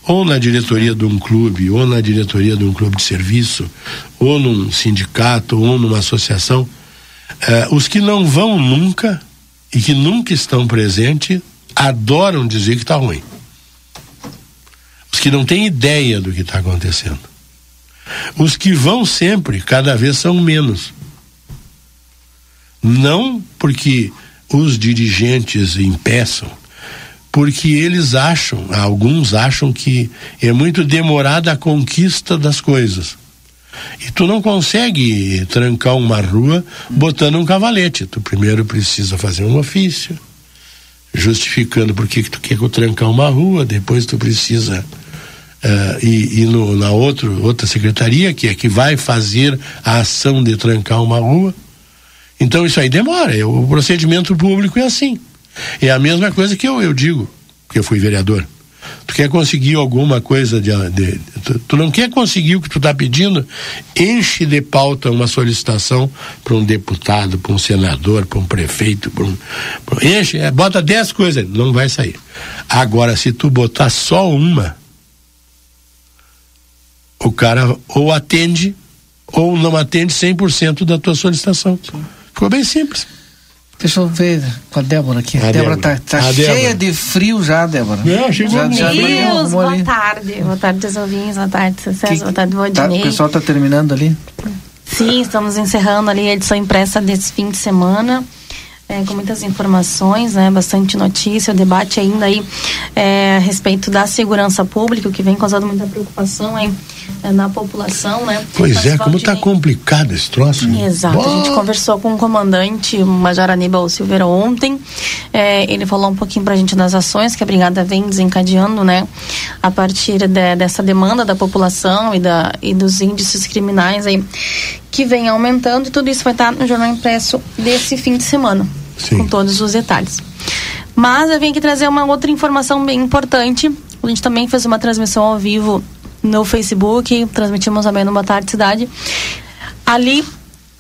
[SPEAKER 2] ou na diretoria de um clube, ou na diretoria de um clube de serviço, ou num sindicato, ou numa associação, eh, os que não vão nunca e que nunca estão presentes adoram dizer que está ruim. Os que não têm ideia do que está acontecendo. Os que vão sempre, cada vez são menos. Não porque os dirigentes impeçam, porque eles acham, alguns acham que é muito demorada a conquista das coisas. E tu não consegue trancar uma rua botando um cavalete. Tu primeiro precisa fazer um ofício, justificando por que tu quer trancar uma rua, depois tu precisa uh, ir, ir no, na outro, outra secretaria, que é que vai fazer a ação de trancar uma rua. Então isso aí demora. O procedimento público é assim. É a mesma coisa que eu, eu digo, porque eu fui vereador. Tu quer conseguir alguma coisa de, de tu, tu, não quer conseguir o que tu está pedindo, enche de pauta uma solicitação para um deputado, para um senador, para um prefeito, para um, pra, enche, é, bota dez coisas, não vai sair. Agora, se tu botar só uma, o cara ou atende ou não atende 100% da tua solicitação. Ficou bem simples.
[SPEAKER 1] Deixa eu ver com a Débora aqui.
[SPEAKER 2] A
[SPEAKER 1] Débora
[SPEAKER 2] Débora.
[SPEAKER 1] tá, tá
[SPEAKER 2] A
[SPEAKER 1] cheia
[SPEAKER 2] Débora.
[SPEAKER 1] de frio já, Débora.
[SPEAKER 2] Não, chegou
[SPEAKER 1] já, já
[SPEAKER 4] Deus, boa
[SPEAKER 1] ali.
[SPEAKER 4] tarde. Boa tarde, os ouvintes, boa tarde, César,
[SPEAKER 1] Que-
[SPEAKER 4] boa tarde,
[SPEAKER 1] Tá, o
[SPEAKER 4] Valdinei.
[SPEAKER 1] pessoal tá terminando ali.
[SPEAKER 4] Sim, estamos encerrando ali a edição impressa desse fim de semana. é, com muitas informações, né, bastante notícia, o debate ainda aí é, a respeito da segurança pública, o que vem causando muita preocupação aí, é, na população, né?
[SPEAKER 2] Pois
[SPEAKER 4] Mas,
[SPEAKER 2] é, como tá
[SPEAKER 4] Valdinei-
[SPEAKER 2] complicado esse troço. né?
[SPEAKER 4] Exato, a gente conversou com o comandante Major Aníbal Silveira ontem. É, ele falou um pouquinho pra gente das ações que a Brigada vem desencadeando, né? A partir de- dessa demanda da população e, da, e dos índices criminais aí que vem aumentando. E tudo isso vai estar no Jornal Impresso desse fim de semana,
[SPEAKER 2] Sim.
[SPEAKER 4] com todos os detalhes. Mas eu vim aqui trazer uma outra informação bem importante. A gente também fez uma transmissão ao vivo no Facebook, transmitimos também no Boa Tarde Cidade. Ali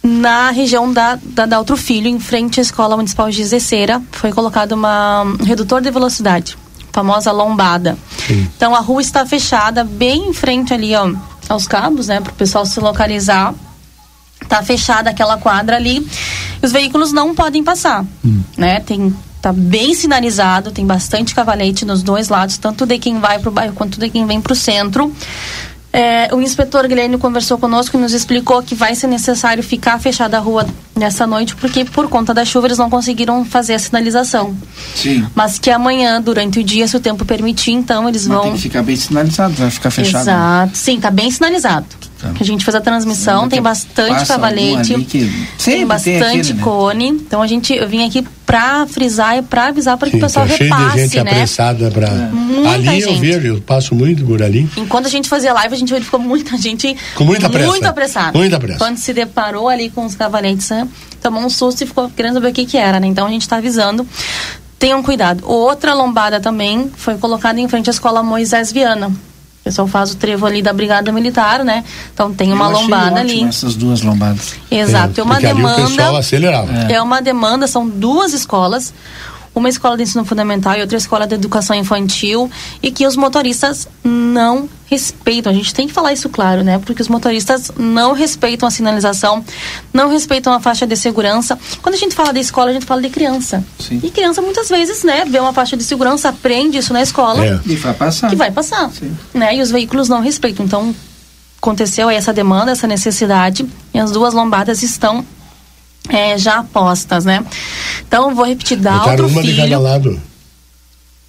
[SPEAKER 4] na região da, da Daltro Filho, em frente à Escola Municipal de Zeceira, foi colocado uma, um redutor de velocidade, famosa lombada. Então a rua está fechada, bem em frente ali ó, aos cabos, né, para o pessoal se localizar. Tá fechada aquela quadra ali. Os veículos não podem passar, né? Tem tá bem sinalizado, tem bastante cavalete nos dois lados, tanto de quem vai para o bairro quanto de quem vem para o centro. É, o inspetor Guilherme conversou conosco e nos explicou que vai ser necessário ficar fechada a rua nessa noite, porque por conta da chuva eles não conseguiram fazer a sinalização.
[SPEAKER 1] Sim.
[SPEAKER 4] Mas que amanhã, durante o dia, se o tempo permitir, então eles
[SPEAKER 1] Mas
[SPEAKER 4] vão.
[SPEAKER 1] tem que ficar bem sinalizado, vai ficar fechado. né?
[SPEAKER 4] Exato. Sim, tá bem sinalizado.
[SPEAKER 1] Tá.
[SPEAKER 4] Que a gente fez a transmissão, tem bastante cavalete.
[SPEAKER 1] que
[SPEAKER 4] Tem
[SPEAKER 1] tem
[SPEAKER 4] bastante
[SPEAKER 1] aquele, né?
[SPEAKER 4] cone. Então a gente, eu vim aqui pra frisar e pra avisar para que
[SPEAKER 2] Sim,
[SPEAKER 4] o pessoal
[SPEAKER 2] tá cheio
[SPEAKER 4] repasse,
[SPEAKER 2] de gente
[SPEAKER 4] né?
[SPEAKER 2] apressada pra.
[SPEAKER 4] Muita
[SPEAKER 2] ali eu
[SPEAKER 4] gente.
[SPEAKER 2] vejo, eu passo muito por ali.
[SPEAKER 4] Enquanto a gente fazia live, a gente verificou muita gente
[SPEAKER 2] Com muita pressa.
[SPEAKER 4] muito apressada.
[SPEAKER 2] Muita pressa.
[SPEAKER 4] Quando se deparou ali com os cavaletes, né, tomou um susto e ficou querendo saber o que que era, né? Então a gente tá avisando. Tenham cuidado. Outra lombada também foi colocada em frente à escola Moisés Viana. O pessoal faz o trevo ali da Brigada Militar, né? Então tem uma
[SPEAKER 1] Eu achei
[SPEAKER 4] lombada
[SPEAKER 1] ótimo
[SPEAKER 4] ali.
[SPEAKER 1] Essas duas lombadas.
[SPEAKER 4] Exato. É, uma
[SPEAKER 2] porque ali o pessoal
[SPEAKER 4] demanda.
[SPEAKER 2] acelerava.
[SPEAKER 4] É uma demanda, são duas escolas, uma escola de ensino fundamental e outra escola de educação infantil, e que os motoristas não respeitam. A gente tem que falar isso claro, né? Porque os motoristas não respeitam a sinalização, não respeitam a faixa de segurança. Quando a gente fala de escola, a gente fala de criança.
[SPEAKER 1] Sim.
[SPEAKER 4] E criança muitas vezes, né, vê uma faixa de segurança, aprende isso na escola
[SPEAKER 2] É.
[SPEAKER 1] E vai passar.
[SPEAKER 4] que vai passar,
[SPEAKER 1] Sim.
[SPEAKER 4] né? E os veículos não respeitam. Então aconteceu aí essa demanda, essa necessidade, e as duas lombadas estão é, já postas, né? Então vou repetir, dá
[SPEAKER 2] Botaram
[SPEAKER 4] outro
[SPEAKER 2] uma de cada
[SPEAKER 4] filho.
[SPEAKER 2] lado.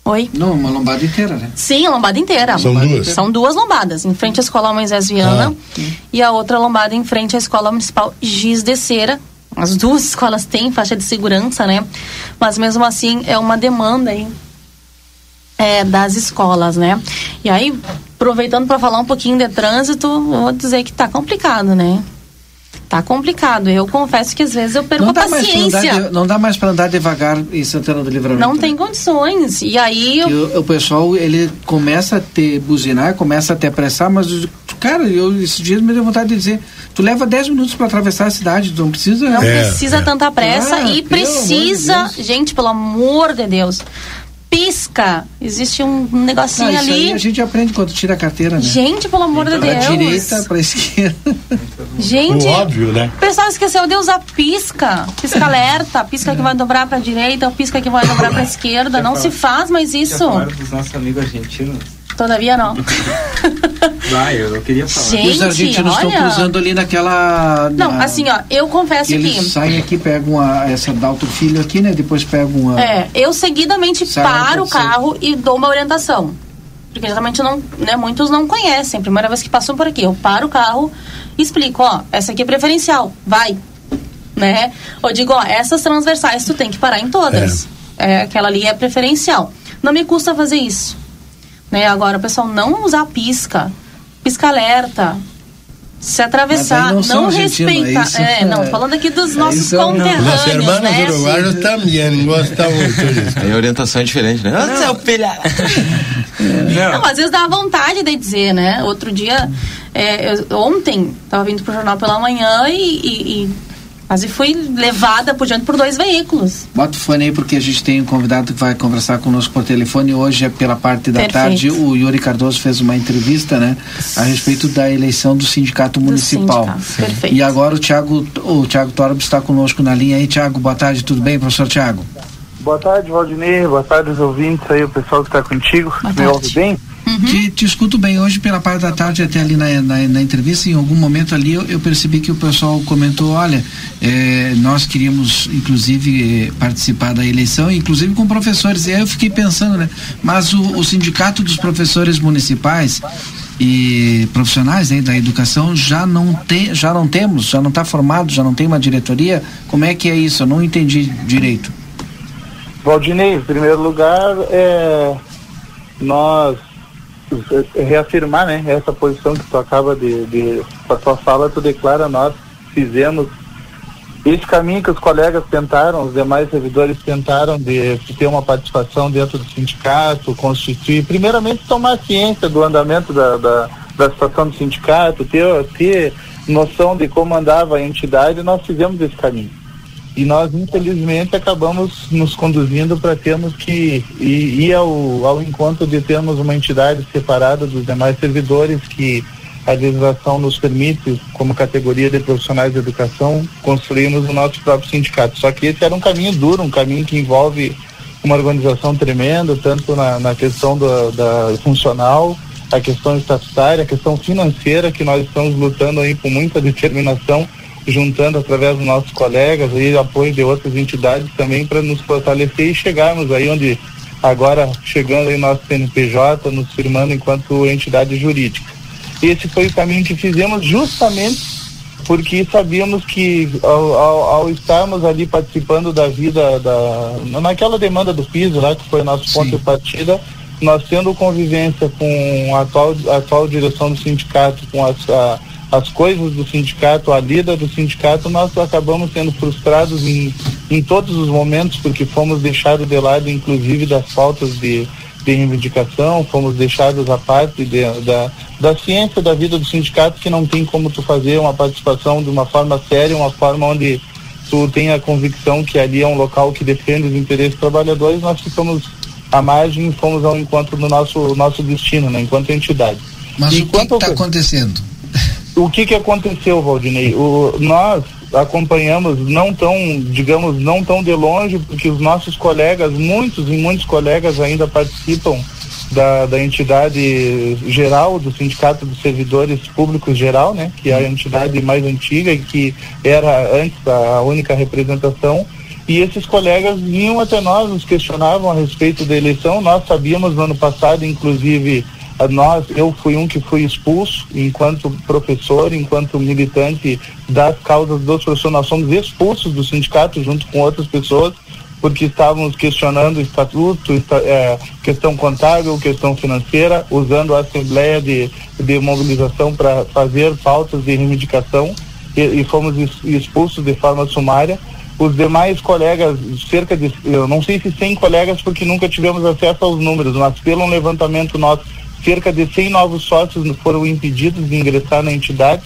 [SPEAKER 4] Oi.
[SPEAKER 1] Não, uma lombada inteira, né?
[SPEAKER 4] Sim, a lombada inteira.
[SPEAKER 2] São duas?
[SPEAKER 4] São duas lombadas, em frente à Escola Moisés Viana
[SPEAKER 2] Ah,
[SPEAKER 4] e a outra lombada em frente à Escola Municipal Giz de Cera. As duas escolas têm faixa de segurança, né? Mas mesmo assim é uma demanda aí é, das escolas, né? E aí, aproveitando para falar um pouquinho de trânsito, vou dizer que tá complicado, né? Tá complicado. Eu confesso que às vezes eu perco
[SPEAKER 1] Não
[SPEAKER 4] a
[SPEAKER 1] dá, mais pra andar
[SPEAKER 4] paciência.
[SPEAKER 1] de- não dá mais para andar devagar em Santana do Livramento.
[SPEAKER 4] Não tem
[SPEAKER 1] né?
[SPEAKER 4] condições. E aí eu
[SPEAKER 1] E o, o pessoal, ele começa a te buzinar, começa a te apressar, mas, cara, eu esses dias me deu vontade de dizer, tu leva 10 minutos para atravessar a cidade, tu não precisa...
[SPEAKER 4] Não
[SPEAKER 2] É,
[SPEAKER 4] precisa
[SPEAKER 2] é.
[SPEAKER 4] tanta pressa
[SPEAKER 1] Ah,
[SPEAKER 4] e precisa, gente, pelo amor de Deus, pisca. Existe um negocinho
[SPEAKER 1] isso aí
[SPEAKER 4] ali.
[SPEAKER 1] a gente aprende quando tira a carteira, né?
[SPEAKER 4] Gente, pelo amor de
[SPEAKER 1] Pra
[SPEAKER 4] Deus.
[SPEAKER 1] direita, pra esquerda.
[SPEAKER 4] Gente,
[SPEAKER 2] O óbvio, né?
[SPEAKER 4] o pessoal esqueceu de usar pisca. Pisca alerta, pisca que vai dobrar pra direita, pisca que vai dobrar pra esquerda. Não se faz mais isso.
[SPEAKER 5] Falaram dos nossos amigos argentinos.
[SPEAKER 4] Todavia não.
[SPEAKER 5] Vai, eu não queria falar.
[SPEAKER 4] Gente,
[SPEAKER 1] os argentinos estão
[SPEAKER 4] olha.
[SPEAKER 1] cruzando ali naquela...
[SPEAKER 4] Não,
[SPEAKER 1] na-
[SPEAKER 4] assim, ó, eu confesso
[SPEAKER 1] que
[SPEAKER 4] que.
[SPEAKER 1] eles saem aqui, pegam a, essa da outro filho aqui, né? Depois pegam a...
[SPEAKER 4] É, eu seguidamente
[SPEAKER 1] Sai,
[SPEAKER 4] paro o carro e dou uma orientação. Porque geralmente não, né, muitos não conhecem. Primeira vez que passam por aqui, eu paro o carro e explico, ó, essa aqui é preferencial, vai. Né? Ou digo, ó, essas transversais tu tem que parar em todas. É. aquela ali é preferencial. Não me custa fazer isso. Né? Agora, o pessoal não usar pisca, pisca alerta, se atravessar,
[SPEAKER 1] não
[SPEAKER 4] não
[SPEAKER 1] argentinos,
[SPEAKER 4] respeitar.
[SPEAKER 1] é?
[SPEAKER 4] É, não,
[SPEAKER 1] É.
[SPEAKER 4] falando aqui dos
[SPEAKER 1] Aí
[SPEAKER 4] nossos
[SPEAKER 1] são- Não.
[SPEAKER 2] Los
[SPEAKER 4] conterrâneos,
[SPEAKER 2] hermanos
[SPEAKER 4] né?
[SPEAKER 2] uruguaios também gostam muito disso.
[SPEAKER 6] Tem orientação diferente, né? Ah, seu filho.
[SPEAKER 4] Não, às vezes dá vontade de dizer, né? Outro dia, é, eu- ontem, tava vindo pro jornal pela manhã e, e- e Quase fui levada por diante por dois veículos.
[SPEAKER 1] Bota o fone aí porque a gente tem um convidado que vai conversar conosco por telefone. Hoje é pela parte da
[SPEAKER 4] Perfeito.
[SPEAKER 1] tarde. O Yuri Cardoso fez uma entrevista, né? A respeito da eleição do sindicato municipal.
[SPEAKER 4] sindicato, perfeito.
[SPEAKER 1] E agora o Tiago o Tiago Torb está conosco na linha aí. Tiago, boa tarde, tudo bem, professor Tiago?
[SPEAKER 7] Boa tarde, Valdinei. Boa tarde, os ouvintes aí, o pessoal que está contigo.
[SPEAKER 4] Boa
[SPEAKER 7] Me
[SPEAKER 4] tarde.
[SPEAKER 7] ouve bem?
[SPEAKER 1] Te, te escuto bem hoje pela parte da tarde, até ali na, na, na entrevista, em algum momento ali eu, eu percebi que o pessoal comentou, olha, eh, nós queríamos inclusive eh, participar da eleição, inclusive com professores. E aí eu fiquei pensando, né? Mas o, o sindicato dos professores municipais e profissionais né, da educação já não tem, já não temos, já não está formado, já não tem uma diretoria. Como é que é isso? Eu não entendi direito.
[SPEAKER 7] Valdinei, em primeiro lugar, é, nós é, reafirmar né, essa posição que tu acaba de, de. Com a tua fala, tu declara, nós fizemos esse caminho que os colegas tentaram, os demais servidores tentaram de, de ter uma participação dentro do sindicato, constituir, primeiramente tomar ciência do andamento da, da, da situação do sindicato, ter, ter noção de como andava a entidade, nós fizemos esse caminho. E nós, infelizmente, acabamos nos conduzindo para termos que ir, ir ao, ao encontro de termos uma entidade separada dos demais servidores que a legislação nos permite, como categoria de profissionais de educação, construirmos o nosso próprio sindicato. Só que esse era um caminho duro, um caminho que envolve uma organização tremenda, tanto na, na questão da, da funcional, a questão estatutária, a questão financeira, que nós estamos lutando aí com muita determinação, juntando através dos nossos colegas e apoio de outras entidades também para nos fortalecer e chegarmos aí onde agora chegando aí nosso CNPJ, nos firmando enquanto entidade jurídica. Esse foi o caminho que fizemos justamente porque sabíamos que ao, ao, ao estarmos ali participando da vida da naquela demanda do piso lá que foi nosso ponto
[SPEAKER 1] Sim.
[SPEAKER 7] de partida nós tendo convivência com a atual, a atual direção do sindicato com as, a, as coisas do sindicato, a lida do sindicato, nós acabamos sendo frustrados em, em todos os momentos, porque fomos deixados de lado, inclusive, das faltas de, de reivindicação, fomos deixados à parte de, da, da ciência da vida do sindicato, que não tem como tu fazer uma participação de uma forma séria, uma forma onde tu tem a convicção que ali é um local que defende os interesses dos trabalhadores, nós ficamos à margem e fomos ao encontro do nosso, nosso destino, né, enquanto entidade.
[SPEAKER 1] Mas
[SPEAKER 7] Enquanto
[SPEAKER 1] o que está acontecendo?
[SPEAKER 7] O que que aconteceu, Valdinei? O, nós acompanhamos não tão, digamos, não tão de longe, porque os nossos colegas, muitos e muitos colegas ainda participam da, da entidade geral, do Sindicato dos Servidores Públicos Geral, né? Que é a entidade mais antiga e que era antes a única representação. E esses colegas vinham até nós, nos questionavam a respeito da eleição. Nós sabíamos no ano passado, inclusive, nós, eu fui um que fui expulso enquanto professor, enquanto militante das causas dos professores. Nós somos expulsos do sindicato junto com outras pessoas porque estávamos questionando o estatuto, esta- eh, questão contábil, questão financeira, usando a Assembleia de, de Mobilização para fazer pautas de reivindicação e, e fomos ex- expulsos de forma sumária. Os demais colegas, cerca de, eu não sei se 100 colegas, porque nunca tivemos acesso aos números, mas pelo levantamento nosso, cerca de 100 novos sócios foram impedidos de ingressar na entidade,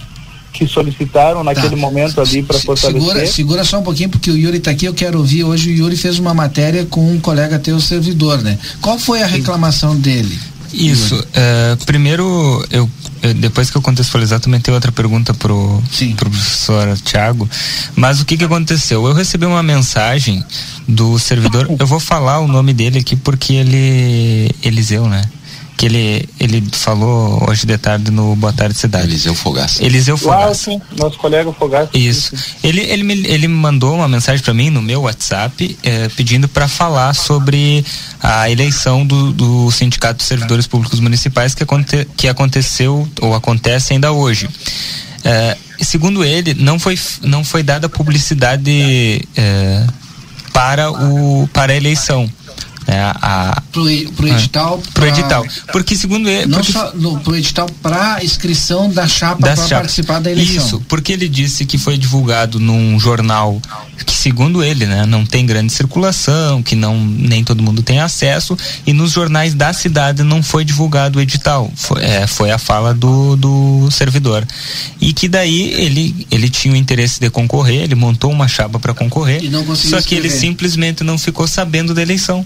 [SPEAKER 7] que solicitaram naquele
[SPEAKER 1] Tá.
[SPEAKER 7] momento ali para fortalecer.
[SPEAKER 1] Segura, segura só um pouquinho, porque o Yuri está aqui, eu quero ouvir. Hoje o Yuri fez uma matéria com um colega teu servidor, né? Qual foi a reclamação dele?
[SPEAKER 8] Isso. é, primeiro, eu, eu- depois que eu contextualizar, também tem outra pergunta pro,
[SPEAKER 1] Sim.
[SPEAKER 8] pro professor Tiago. Mas o que que aconteceu? Eu recebi uma mensagem do servidor. Eu vou falar o nome dele aqui porque ele. Eliseu, né? Que ele, ele falou hoje de tarde no Boa Tarde Cidade.
[SPEAKER 6] Eliseu Fogaça.
[SPEAKER 8] Eliseu
[SPEAKER 7] Ah,
[SPEAKER 8] Fogaça.
[SPEAKER 7] sim, nosso colega Fogaça.
[SPEAKER 8] Isso. Ele, ele, me, ele mandou uma mensagem para mim no meu WhatsApp eh, pedindo para falar sobre a eleição do, do Sindicato dos Servidores Públicos Municipais que, aconte, que aconteceu ou acontece ainda hoje. Eh, segundo ele, não foi, não foi dada publicidade eh, para, o, para a eleição. Né, a,
[SPEAKER 1] pro, pro edital.
[SPEAKER 8] Pro pra, edital. Porque segundo ele.
[SPEAKER 1] Não
[SPEAKER 8] porque,
[SPEAKER 1] só no, pro edital para inscrição da chapa para participar da eleição. Isso,
[SPEAKER 8] porque ele disse que foi divulgado num jornal que, segundo ele, né, não tem grande circulação, que não nem todo mundo tem acesso, e nos jornais da cidade não foi divulgado o edital. Foi, é, foi a fala do, do servidor. E que daí ele, ele tinha o interesse de concorrer, ele montou uma chapa para concorrer, só que ele simplesmente não ficou sabendo da eleição.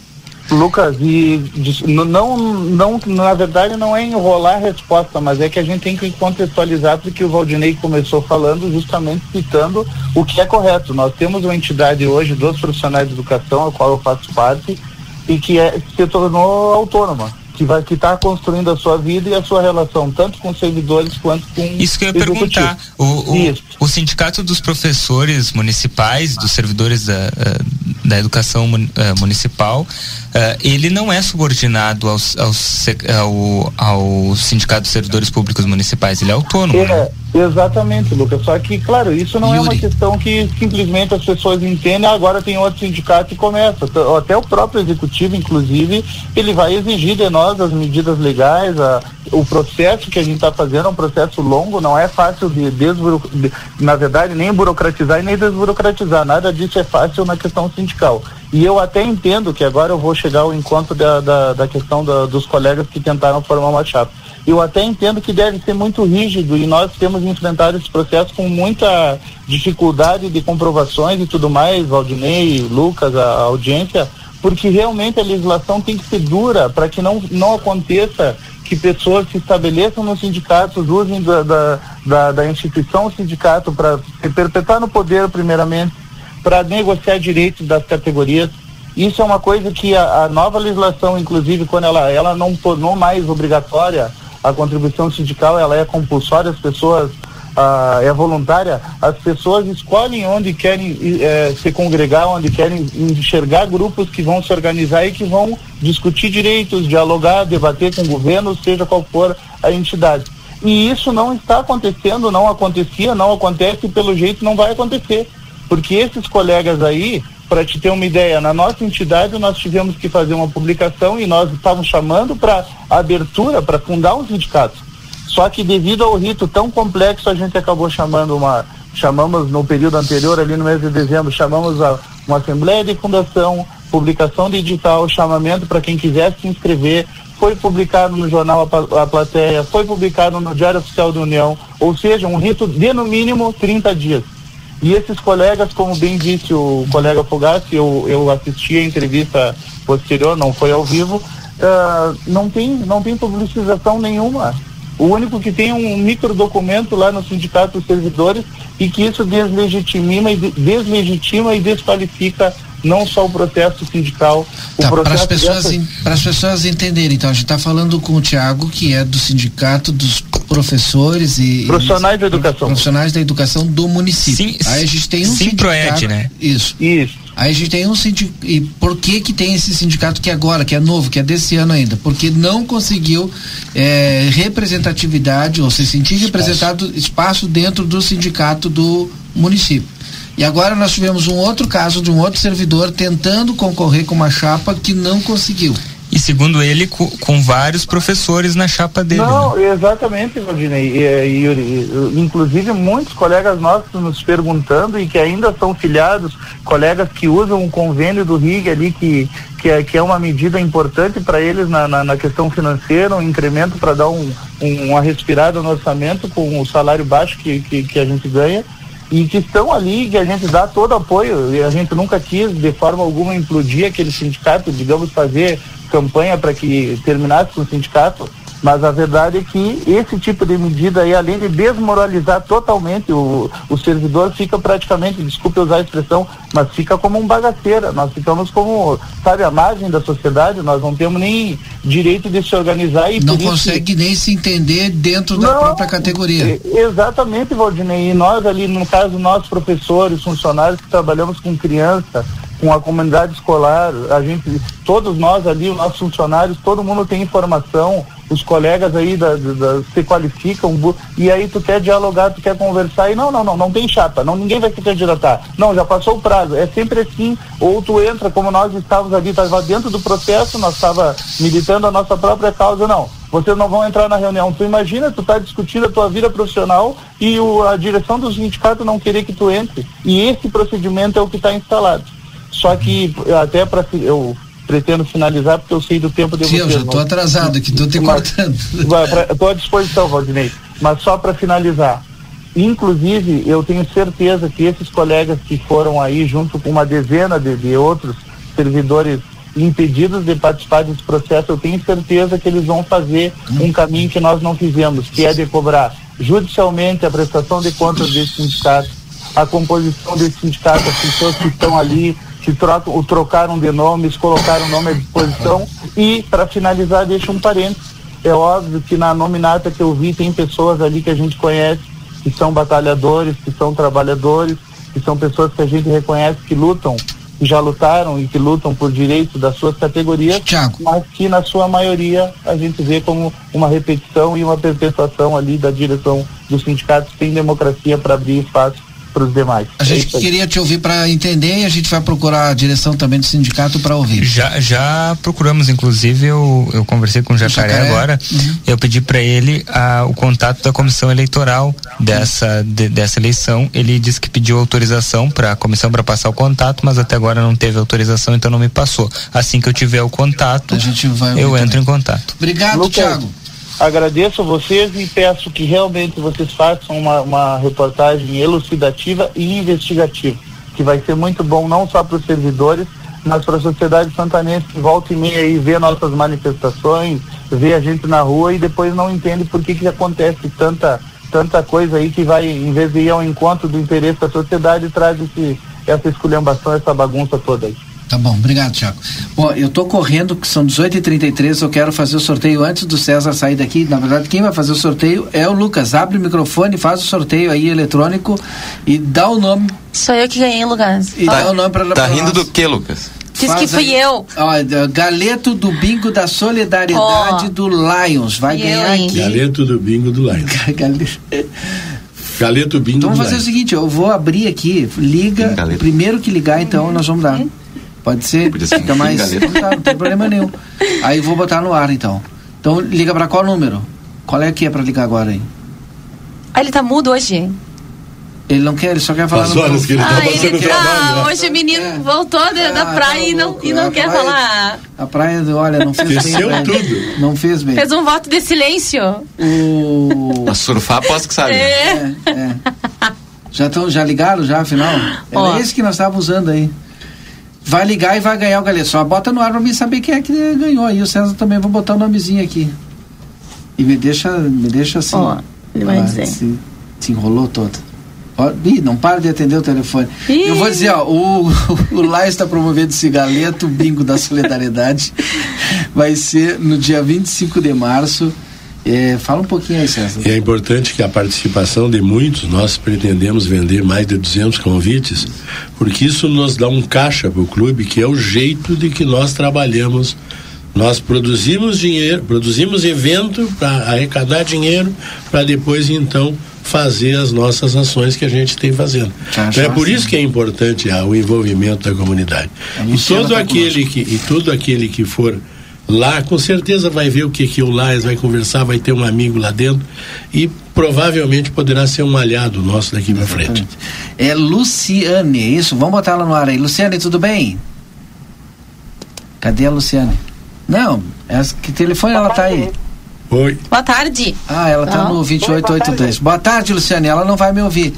[SPEAKER 7] Lucas, e não, não, na verdade não é enrolar a resposta, mas é que a gente tem que contextualizar porque o Valdinei começou falando justamente citando o que é correto. Nós temos uma entidade hoje dos profissionais de educação, a qual eu faço parte, e que é, se tornou autônoma que vai que está construindo a sua vida e a sua relação tanto com servidores quanto com
[SPEAKER 8] isso que eu ia perguntar. o, o, o, sindicato dos professores municipais dos servidores da, eh, da educação eh, municipal uh, ele não é subordinado aos, aos, ao, ao sindicato dos servidores públicos municipais ele é autônomo
[SPEAKER 7] é, né? Exatamente Lucas só que claro isso não Yuri. é uma questão que simplesmente as pessoas entendem agora tem outro sindicato e começa até o próprio executivo inclusive ele vai exigir de nós nós as medidas legais, a, o processo que a gente está fazendo é um processo longo, não é fácil de, desburo, de, na verdade, nem burocratizar e nem desburocratizar. Nada disso é fácil na questão sindical. E eu até entendo que agora eu vou chegar ao encontro da, da, da questão da, dos colegas que tentaram formar uma chapa. Eu até entendo que deve ser muito rígido e nós temos enfrentado esse processo com muita dificuldade de comprovações e tudo mais, Valdinei, Lucas, a audiência, porque realmente a legislação tem que ser dura para que não, não aconteça que pessoas se estabeleçam nos sindicatos, usem da, da, da, da instituição sindicato para se perpetuar no poder, primeiramente, para negociar direitos das categorias. Isso é uma coisa que a, a, nova legislação, inclusive, quando ela, ela não tornou mais obrigatória a contribuição sindical, ela é compulsória, as pessoas ah, é voluntária, as pessoas escolhem onde querem eh, se congregar, onde querem enxergar grupos que vão se organizar e que vão discutir direitos, dialogar, debater com o governo, seja qual for a entidade. E isso não está acontecendo, não acontecia, não acontece e pelo jeito não vai acontecer. Porque esses colegas aí, para te ter uma ideia, na nossa entidade nós tivemos que fazer uma publicação e nós estávamos chamando para abertura, para fundar um sindicato. Só que devido ao rito tão complexo, a gente acabou chamando uma, chamamos no período anterior, ali no mês de dezembro, chamamos a, uma assembleia de fundação, publicação de edital, chamamento para quem quisesse se inscrever, foi publicado no jornal a, a Plateia, foi publicado no Diário Oficial da União, ou seja, um rito de no mínimo 30 dias. E esses colegas, como bem disse o colega Fogassi, eu, eu assisti a entrevista posterior, não foi ao vivo, uh, não, tem, não tem publicização nenhuma. O único que tem um micro documento lá no Sindicato dos Servidores e que isso deslegitima e, deslegitima e desqualifica não só o processo sindical,
[SPEAKER 1] tá,
[SPEAKER 7] o processo
[SPEAKER 1] para as pessoas, dessa... pessoas entenderem, então a gente está falando com o Tiago, que é do Sindicato dos Professores e
[SPEAKER 7] Profissionais e, da Educação.
[SPEAKER 1] Profissionais da Educação do município. Sim,
[SPEAKER 8] Aí a gente tem um sim, sindicato, né?
[SPEAKER 1] Isso.
[SPEAKER 7] Isso.
[SPEAKER 1] Aí a gente tem um sindicato. E por que que tem esse sindicato que é agora, que é novo, que é desse ano ainda? Porque não conseguiu é, representatividade, ou se sentir representado espaço dentro do sindicato do município. E agora nós tivemos um outro caso de um outro servidor tentando concorrer com uma chapa que não conseguiu.
[SPEAKER 8] E segundo ele, com, com vários professores na chapa dele.
[SPEAKER 7] Não, né? exatamente, Valdinei. E, Yuri. Inclusive, muitos colegas nossos nos perguntando e que ainda são filiados, colegas que usam o convênio do RIG ali, que, que, é, que é uma medida importante para eles na, na, na, questão financeira, um incremento para dar um, um, uma respirada no orçamento com o salário baixo que, que, que a gente ganha e que estão ali, que a gente dá todo apoio, e a gente nunca quis de forma alguma implodir aquele sindicato, digamos, fazer campanha para que terminasse com o sindicato, mas a verdade é que esse tipo de medida aí, além de desmoralizar totalmente o, o servidor, fica praticamente, desculpe usar a expressão, mas fica como um bagaceira. Nós ficamos como, sabe, a margem da sociedade, nós não temos nem direito de se organizar e
[SPEAKER 1] não consegue nem se entender dentro da não, própria categoria.
[SPEAKER 7] Exatamente, Valdinei. E nós ali, no caso, nós professores, funcionários que trabalhamos com criança, com a comunidade escolar, a gente, todos nós ali, os nossos funcionários, todo mundo tem informação, os colegas aí da, da, se qualificam, e aí tu quer dialogar, tu quer conversar, e não, não, não, não tem chapa, não, ninguém vai se candidatar. Não, já passou o prazo. É sempre assim, ou tu entra, como nós estávamos ali, estava dentro do processo, nós estava militando a nossa própria causa, não. Vocês não vão entrar na reunião. Tu imagina, tu está discutindo a tua vida profissional e o, a direção do sindicato não querer que tu entre. E esse procedimento é o que está instalado. Só que até para eu pretendo finalizar porque eu sei do tempo de
[SPEAKER 1] Sim, vocês. eu já estou atrasado aqui, estou te cortando.
[SPEAKER 7] Estou à disposição, Valdinei. Mas só para finalizar, inclusive eu tenho certeza que esses colegas que foram aí junto com uma dezena de, de outros servidores impedidos de participar desse processo, eu tenho certeza que eles vão fazer um caminho que nós não fizemos, que é de cobrar judicialmente a prestação de contas desse sindicato, a composição desse sindicato, as pessoas que estão ali se trocam, trocaram de nomes, colocaram nome à disposição e, para finalizar, deixa um parênteses. É óbvio que na nominata que eu vi tem pessoas ali que a gente conhece, que são batalhadores, que são trabalhadores, que são pessoas que a gente reconhece que lutam, que já lutaram e que lutam por direitos das suas categorias,
[SPEAKER 1] Thiago.
[SPEAKER 7] mas que na sua maioria a gente vê como uma repetição e uma perpetuação ali da direção dos sindicatos sem democracia para abrir espaço para os demais.
[SPEAKER 1] A gente é queria te ouvir para entender e a gente vai procurar a direção também do sindicato para ouvir.
[SPEAKER 8] Já, já procuramos, inclusive, eu, eu conversei com o Jacaré, Jacaré. agora, uhum. eu pedi para ele a, o contato da comissão eleitoral dessa, de, dessa eleição. Ele disse que pediu autorização para a comissão para passar o contato, mas até agora não teve autorização, então não me passou. Assim que eu tiver o contato, eu entro também. em contato.
[SPEAKER 1] Obrigado, Lucas. Thiago.
[SPEAKER 7] Agradeço a vocês e peço que realmente vocês façam uma, uma reportagem elucidativa e investigativa, que vai ser muito bom não só para os servidores, mas para a sociedade santanense que volta e meia e vê nossas manifestações, vê a gente na rua e depois não entende por que, que acontece tanta, tanta coisa aí que vai, em vez de ir ao encontro do interesse da sociedade, traz esse, essa esculhambação, essa bagunça toda aí.
[SPEAKER 1] Tá bom, obrigado, Tiago. Bom, eu tô correndo, que são 18h33, eu quero fazer o sorteio antes do César sair daqui. Na verdade, quem vai fazer o sorteio é o Lucas. Abre o microfone, faz o sorteio aí eletrônico e dá o nome.
[SPEAKER 4] Sou eu que ganhei, Lucas.
[SPEAKER 1] E tá, dá o nome pra
[SPEAKER 6] Tá rindo do que, Lucas?
[SPEAKER 4] Diz que fui eu.
[SPEAKER 1] Ó, galeto do bingo da solidariedade oh, do Lions. Vai ganhar aqui.
[SPEAKER 2] Galeto do bingo do Lions.
[SPEAKER 1] Galeto.
[SPEAKER 2] Galeto bingo
[SPEAKER 1] então,
[SPEAKER 2] do
[SPEAKER 1] vamos fazer
[SPEAKER 2] Lions.
[SPEAKER 1] o seguinte, eu vou abrir aqui, liga, primeiro que ligar então nós vamos dar. Pode ser? Fica mais. Tá, não tem problema nenhum. Aí vou botar no ar então. Então liga para qual número? Qual é que é para ligar agora aí?
[SPEAKER 4] Ah, ele tá mudo hoje.
[SPEAKER 1] Ele não quer, ele só quer falar
[SPEAKER 2] As horas que ele tá
[SPEAKER 4] ah, ele,
[SPEAKER 2] trabalho.
[SPEAKER 4] ah,
[SPEAKER 2] né?
[SPEAKER 4] hoje o menino
[SPEAKER 1] É.
[SPEAKER 4] voltou da
[SPEAKER 1] Ah,
[SPEAKER 4] praia
[SPEAKER 1] tá
[SPEAKER 4] e não, e não
[SPEAKER 1] A
[SPEAKER 4] quer
[SPEAKER 1] praia-
[SPEAKER 4] falar.
[SPEAKER 1] A praia, olha, não fez bem.
[SPEAKER 2] Desceu
[SPEAKER 1] pra ele.
[SPEAKER 2] tudo.
[SPEAKER 1] Não fez bem.
[SPEAKER 4] Fez um voto de silêncio.
[SPEAKER 1] O...
[SPEAKER 6] A surfar, aposto que sabe.
[SPEAKER 4] É.
[SPEAKER 1] É, é. Já, tão, já ligaram já, afinal? Era
[SPEAKER 4] Ó.
[SPEAKER 1] esse que nós estávamos usando aí. Vai ligar e vai ganhar o galeto. Só bota no ar pra mim saber quem é que ganhou aí. O César também, vou botar o nomezinho aqui. E me deixa, me deixa assim.
[SPEAKER 4] Ó, ele vai dizer.
[SPEAKER 1] Se, se enrolou todo. Ó, ih, não para de atender o telefone.
[SPEAKER 4] Ih.
[SPEAKER 1] Eu vou dizer, ó, o, o Lai está promovendo esse galeto bingo da solidariedade. Vai ser no dia 25 de março. É, fala um pouquinho aí, César.
[SPEAKER 2] E é importante que a participação de muitos, nós pretendemos vender mais de 200 convites, porque isso nos dá um caixa para o clube, que é o jeito de que nós trabalhamos. Nós produzimos dinheiro, produzimos evento para arrecadar dinheiro, para depois então fazer as nossas ações que a gente tem fazendo.
[SPEAKER 1] Já,
[SPEAKER 2] Então é
[SPEAKER 1] já,
[SPEAKER 2] por isso que é importante ah, o envolvimento da comunidade. E todo
[SPEAKER 1] tá
[SPEAKER 2] aquele que e todo aquele que for lá, com certeza vai ver o que que o Lais vai conversar, vai ter um amigo lá dentro e provavelmente poderá ser um aliado nosso daqui para frente.
[SPEAKER 1] É Luciane, é isso? Vamos botar ela no ar aí. Luciane, tudo bem? Cadê a Luciane? Não, essa, que telefone ela tá aí?
[SPEAKER 2] Oi.
[SPEAKER 4] Boa tarde.
[SPEAKER 1] Ah, ela tá
[SPEAKER 4] Ah.
[SPEAKER 1] no 2882. Boa tarde, Luciane. Ela não vai me ouvir.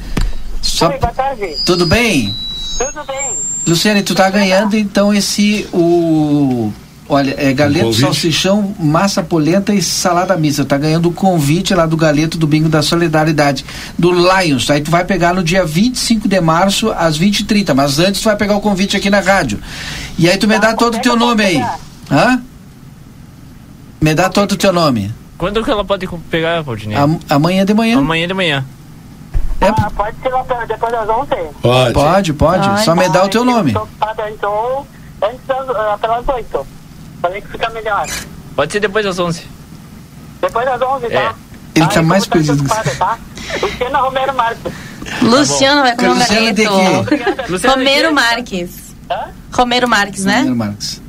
[SPEAKER 1] Só...
[SPEAKER 3] Oi, boa tarde.
[SPEAKER 1] Tudo bem?
[SPEAKER 3] Tudo bem?
[SPEAKER 1] Luciane, tu tá ganhando então esse o olha, é galeto,
[SPEAKER 2] convite?
[SPEAKER 1] salsichão, massa polenta e salada mista. Tá ganhando o convite lá do galeto do Bingo da Solidariedade do Lions. Aí tu vai pegar no dia 25 de março às 20h30, mas antes tu vai pegar o convite aqui na rádio. E aí tu me dá todo o teu nome aí. Hã? Me dá todo o teu nome.
[SPEAKER 9] Quando que ela pode pegar, Valdinei?
[SPEAKER 1] Am- amanhã de manhã.
[SPEAKER 9] Amanhã de manhã.
[SPEAKER 1] É,
[SPEAKER 9] Ah, pode ser lá depois das 11?
[SPEAKER 2] Pode.
[SPEAKER 1] pode, pode. Só me dá o teu nome.
[SPEAKER 9] Eu tô ocupado, então, antes das, ah, pelas 8. Falei que fica melhor.
[SPEAKER 10] Pode ser depois das 11.
[SPEAKER 9] Depois das 11, tá?
[SPEAKER 1] Ele tá
[SPEAKER 9] eu
[SPEAKER 1] mais perdido que
[SPEAKER 9] ocupado, tá? Luciana Romero Marques.
[SPEAKER 4] Luciano vai com o
[SPEAKER 1] Luciano de
[SPEAKER 4] garoto.
[SPEAKER 1] quê?
[SPEAKER 10] Luciano de
[SPEAKER 4] Romero? Marques. Romero Marques, né?
[SPEAKER 1] Romero Marques.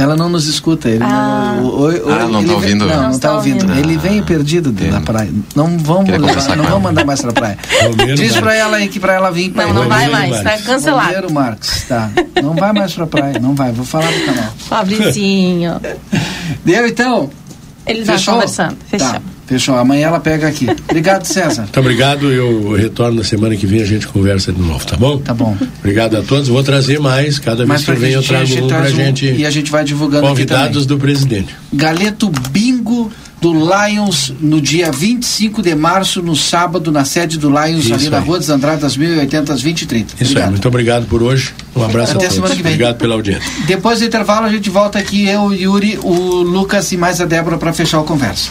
[SPEAKER 1] Ela não nos escuta. Ele
[SPEAKER 4] Ah.
[SPEAKER 1] não, o- o- o-
[SPEAKER 6] Ah, não
[SPEAKER 1] ele
[SPEAKER 6] tá
[SPEAKER 1] vem-
[SPEAKER 6] ouvindo?
[SPEAKER 1] Não,
[SPEAKER 4] Não
[SPEAKER 1] não tá
[SPEAKER 4] está
[SPEAKER 1] ouvindo.
[SPEAKER 4] ouvindo.
[SPEAKER 1] Ele vem perdido de- da praia. Não vamos, levar, não vamos mandar mais pra praia.
[SPEAKER 2] Romero
[SPEAKER 1] Diz pra
[SPEAKER 2] Marques.
[SPEAKER 1] ela aí que pra ela vir pra
[SPEAKER 4] Não, não vai mais, tá
[SPEAKER 2] Marques.
[SPEAKER 4] cancelado.
[SPEAKER 1] Romero Marques, tá. Não vai mais pra praia, não vai. Vou falar do canal.
[SPEAKER 4] Fabricinho.
[SPEAKER 1] Deu então?
[SPEAKER 4] Ele tá
[SPEAKER 1] Fechou?
[SPEAKER 4] conversando. Fechou.
[SPEAKER 1] Tá, fechou. Amanhã ela pega aqui. Obrigado, César.
[SPEAKER 2] Muito obrigado. Eu retorno na semana que vem, a gente conversa de novo, tá bom?
[SPEAKER 1] Tá bom.
[SPEAKER 2] Obrigado a todos. Vou trazer mais. Cada vez que eu venho, eu trago
[SPEAKER 1] gente
[SPEAKER 2] um pra
[SPEAKER 1] um
[SPEAKER 2] gente.
[SPEAKER 1] e a gente vai divulgando
[SPEAKER 2] Convidados do presidente.
[SPEAKER 1] Galeto Bingo do Lions no dia 25 de março, no sábado, na sede do Lions,
[SPEAKER 2] Isso
[SPEAKER 1] ali na
[SPEAKER 2] aí.
[SPEAKER 1] Rua dos Andradas, 1080, 20 e 30.
[SPEAKER 2] Isso.
[SPEAKER 1] Obrigado.
[SPEAKER 2] Muito obrigado por hoje. Um abraço
[SPEAKER 1] Até
[SPEAKER 2] a
[SPEAKER 1] semana
[SPEAKER 2] todos.
[SPEAKER 1] que vem.
[SPEAKER 2] Obrigado pela audiência.
[SPEAKER 1] Depois do intervalo, a gente volta aqui, eu, Yuri, o Lucas e mais a Débora para fechar o conversa.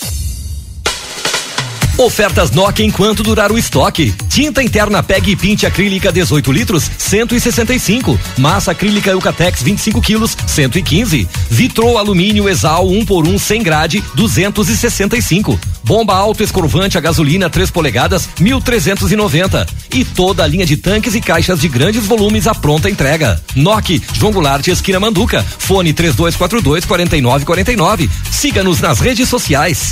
[SPEAKER 11] Ofertas Nokia enquanto durar o estoque. Tinta interna PEG e Pinte acrílica 18 litros, 165. Massa acrílica Eucatex 25 quilos, 115. Vitrô alumínio Exal 1 por 1 100 grade, 265. Bomba alto escorvante a gasolina 3 polegadas, 1390. E toda a linha de tanques e caixas de grandes volumes à pronta entrega. Nokia, João Goulart, esquina Manduca. Fone 3242 4949. Siga-nos nas redes sociais.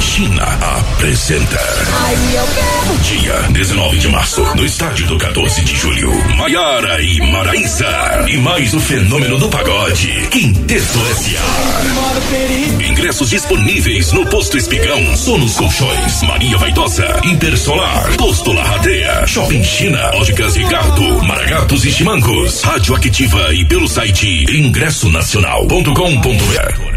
[SPEAKER 12] China apresenta. Dia 19 de março, no estádio do 14 de julho. Maiara e Maraísa. E mais o fenômeno do pagode. Quinteto S.A. Ingressos disponíveis no Posto Espigão, Sonos Colchões, Maria Vaidosa, Intersolar, Posto Larradeia, Shopping China, Óticas Ricardo, Maragatos e Chimancos, Rádio Activa e pelo site ingressonacional.com.br.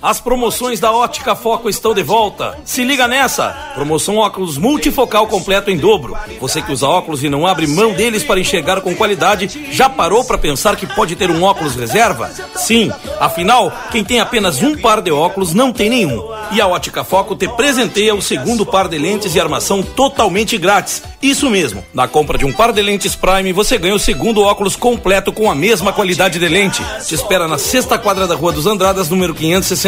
[SPEAKER 13] As promoções da Ótica Foco estão de volta. Se liga nessa! Promoção óculos multifocal completo em dobro. Você que usa óculos e não abre mão deles para enxergar com qualidade, já parou para pensar que pode ter um óculos reserva? Sim, afinal, quem tem apenas um par de óculos não tem nenhum. E a Ótica Foco te presenteia o segundo par de lentes e armação totalmente grátis. Isso mesmo, na compra de um par de lentes Prime, você ganha o segundo óculos completo com a mesma qualidade de lente. Te espera na sexta quadra da Rua dos Andradas, número 560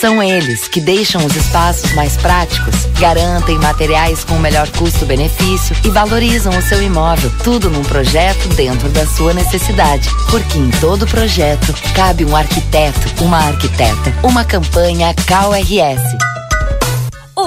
[SPEAKER 14] São eles que deixam os espaços mais práticos, garantem materiais com melhor custo-benefício e valorizam o seu imóvel. Tudo num projeto dentro da sua necessidade. Porque em todo projeto cabe um arquiteto, uma arquiteta, uma campanha KRS.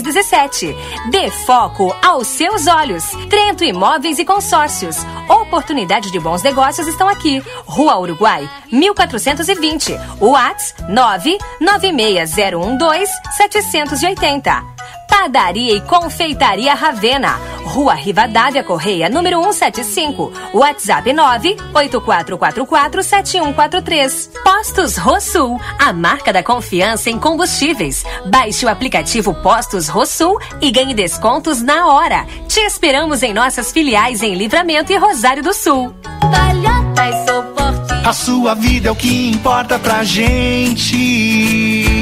[SPEAKER 15] 2317. Dê foco aos seus olhos. Trento Imóveis e Consórcios. Oportunidade de bons negócios estão aqui. Rua Uruguai, 1420. Whats 996012 780. Padaria e Confeitaria Ravena. Rua Rivadavia Correia, número 175. WhatsApp 984447143. Postos Rosul, a marca da confiança em combustíveis. Baixe o aplicativo Postos Rosul e ganhe descontos na hora. Te esperamos em nossas filiais em Livramento e Rosário do Sul.
[SPEAKER 16] A sua vida é o que importa pra gente.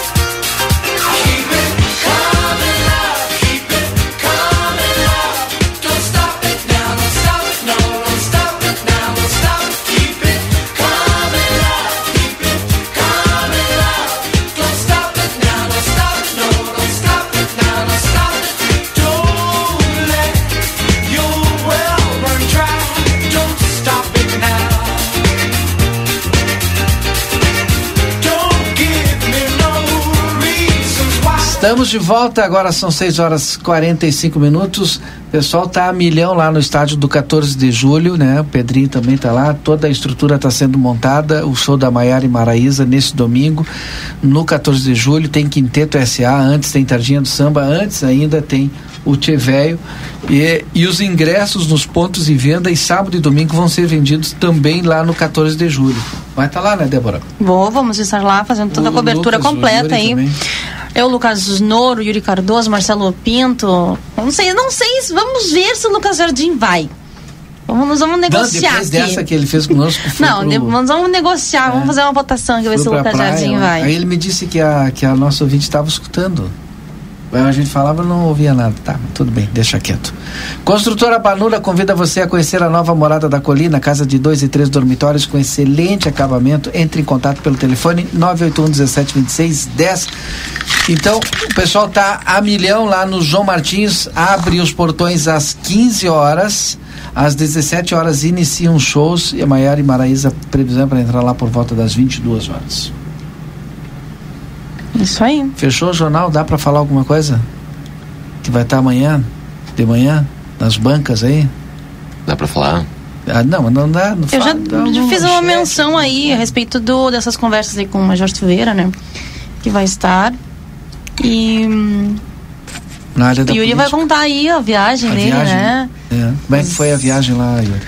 [SPEAKER 1] Estamos de volta, agora são 6 horas 45 minutos. O pessoal tá a milhão lá no estádio do 14 de julho, né? O Pedrinho também tá lá, toda a estrutura está sendo montada. O show da Maiara e Maraíza nesse domingo, no 14 de julho, tem Quinteto SA, antes tem Tardinha do Samba, antes ainda tem o Tchê Velho. E, e os ingressos nos pontos de venda e sábado e domingo vão ser vendidos também lá no 14 de julho. Vai estar tá lá, né, Débora?
[SPEAKER 4] Vou, vamos estar lá fazendo toda o a cobertura Lucas, completa aí. Também. Eu, Lucas Noro, Yuri Cardoso, Marcelo Pinto. Não sei, não sei. Vamos ver se o Lucas Jardim vai. Vamos, vamos negociar.
[SPEAKER 1] Não, depois aqui. dessa que ele fez conosco.
[SPEAKER 4] Não, pro... vamos, vamos negociar, é. vamos fazer uma votação aqui, ver se o Lucas praia, Jardim vai.
[SPEAKER 1] Aí ele me disse que a, que a nossa ouvinte estava escutando. A gente falava não ouvia nada. Tá, tudo bem, deixa quieto. Construtora Banura convida você a conhecer a nova morada da colina, casa de dois e três dormitórios com excelente acabamento. Entre em contato pelo telefone 981 17 26 10. Então, o pessoal tá a milhão lá no João Martins, abre os portões às 15 horas. Às 17 horas iniciam shows e a Maiara e Maraísa previsão para entrar lá por volta das 22 horas.
[SPEAKER 4] Isso aí.
[SPEAKER 1] Fechou o jornal? Dá para falar alguma coisa? Que vai estar amanhã, de manhã, nas bancas aí?
[SPEAKER 6] Dá pra falar?
[SPEAKER 1] Ah, não, mas não dá. Não
[SPEAKER 4] Eu já,
[SPEAKER 1] fala,
[SPEAKER 4] já
[SPEAKER 1] dá
[SPEAKER 4] fiz uma
[SPEAKER 1] manchete.
[SPEAKER 4] menção aí a respeito do, dessas conversas aí com o Major Silveira, né? Que vai estar. E
[SPEAKER 1] Na área da
[SPEAKER 4] Yuri vai
[SPEAKER 1] política.
[SPEAKER 4] contar aí a viagem
[SPEAKER 1] A
[SPEAKER 4] dele,
[SPEAKER 1] viagem,
[SPEAKER 4] né?
[SPEAKER 1] É. Como é que foi a viagem lá, Yuri?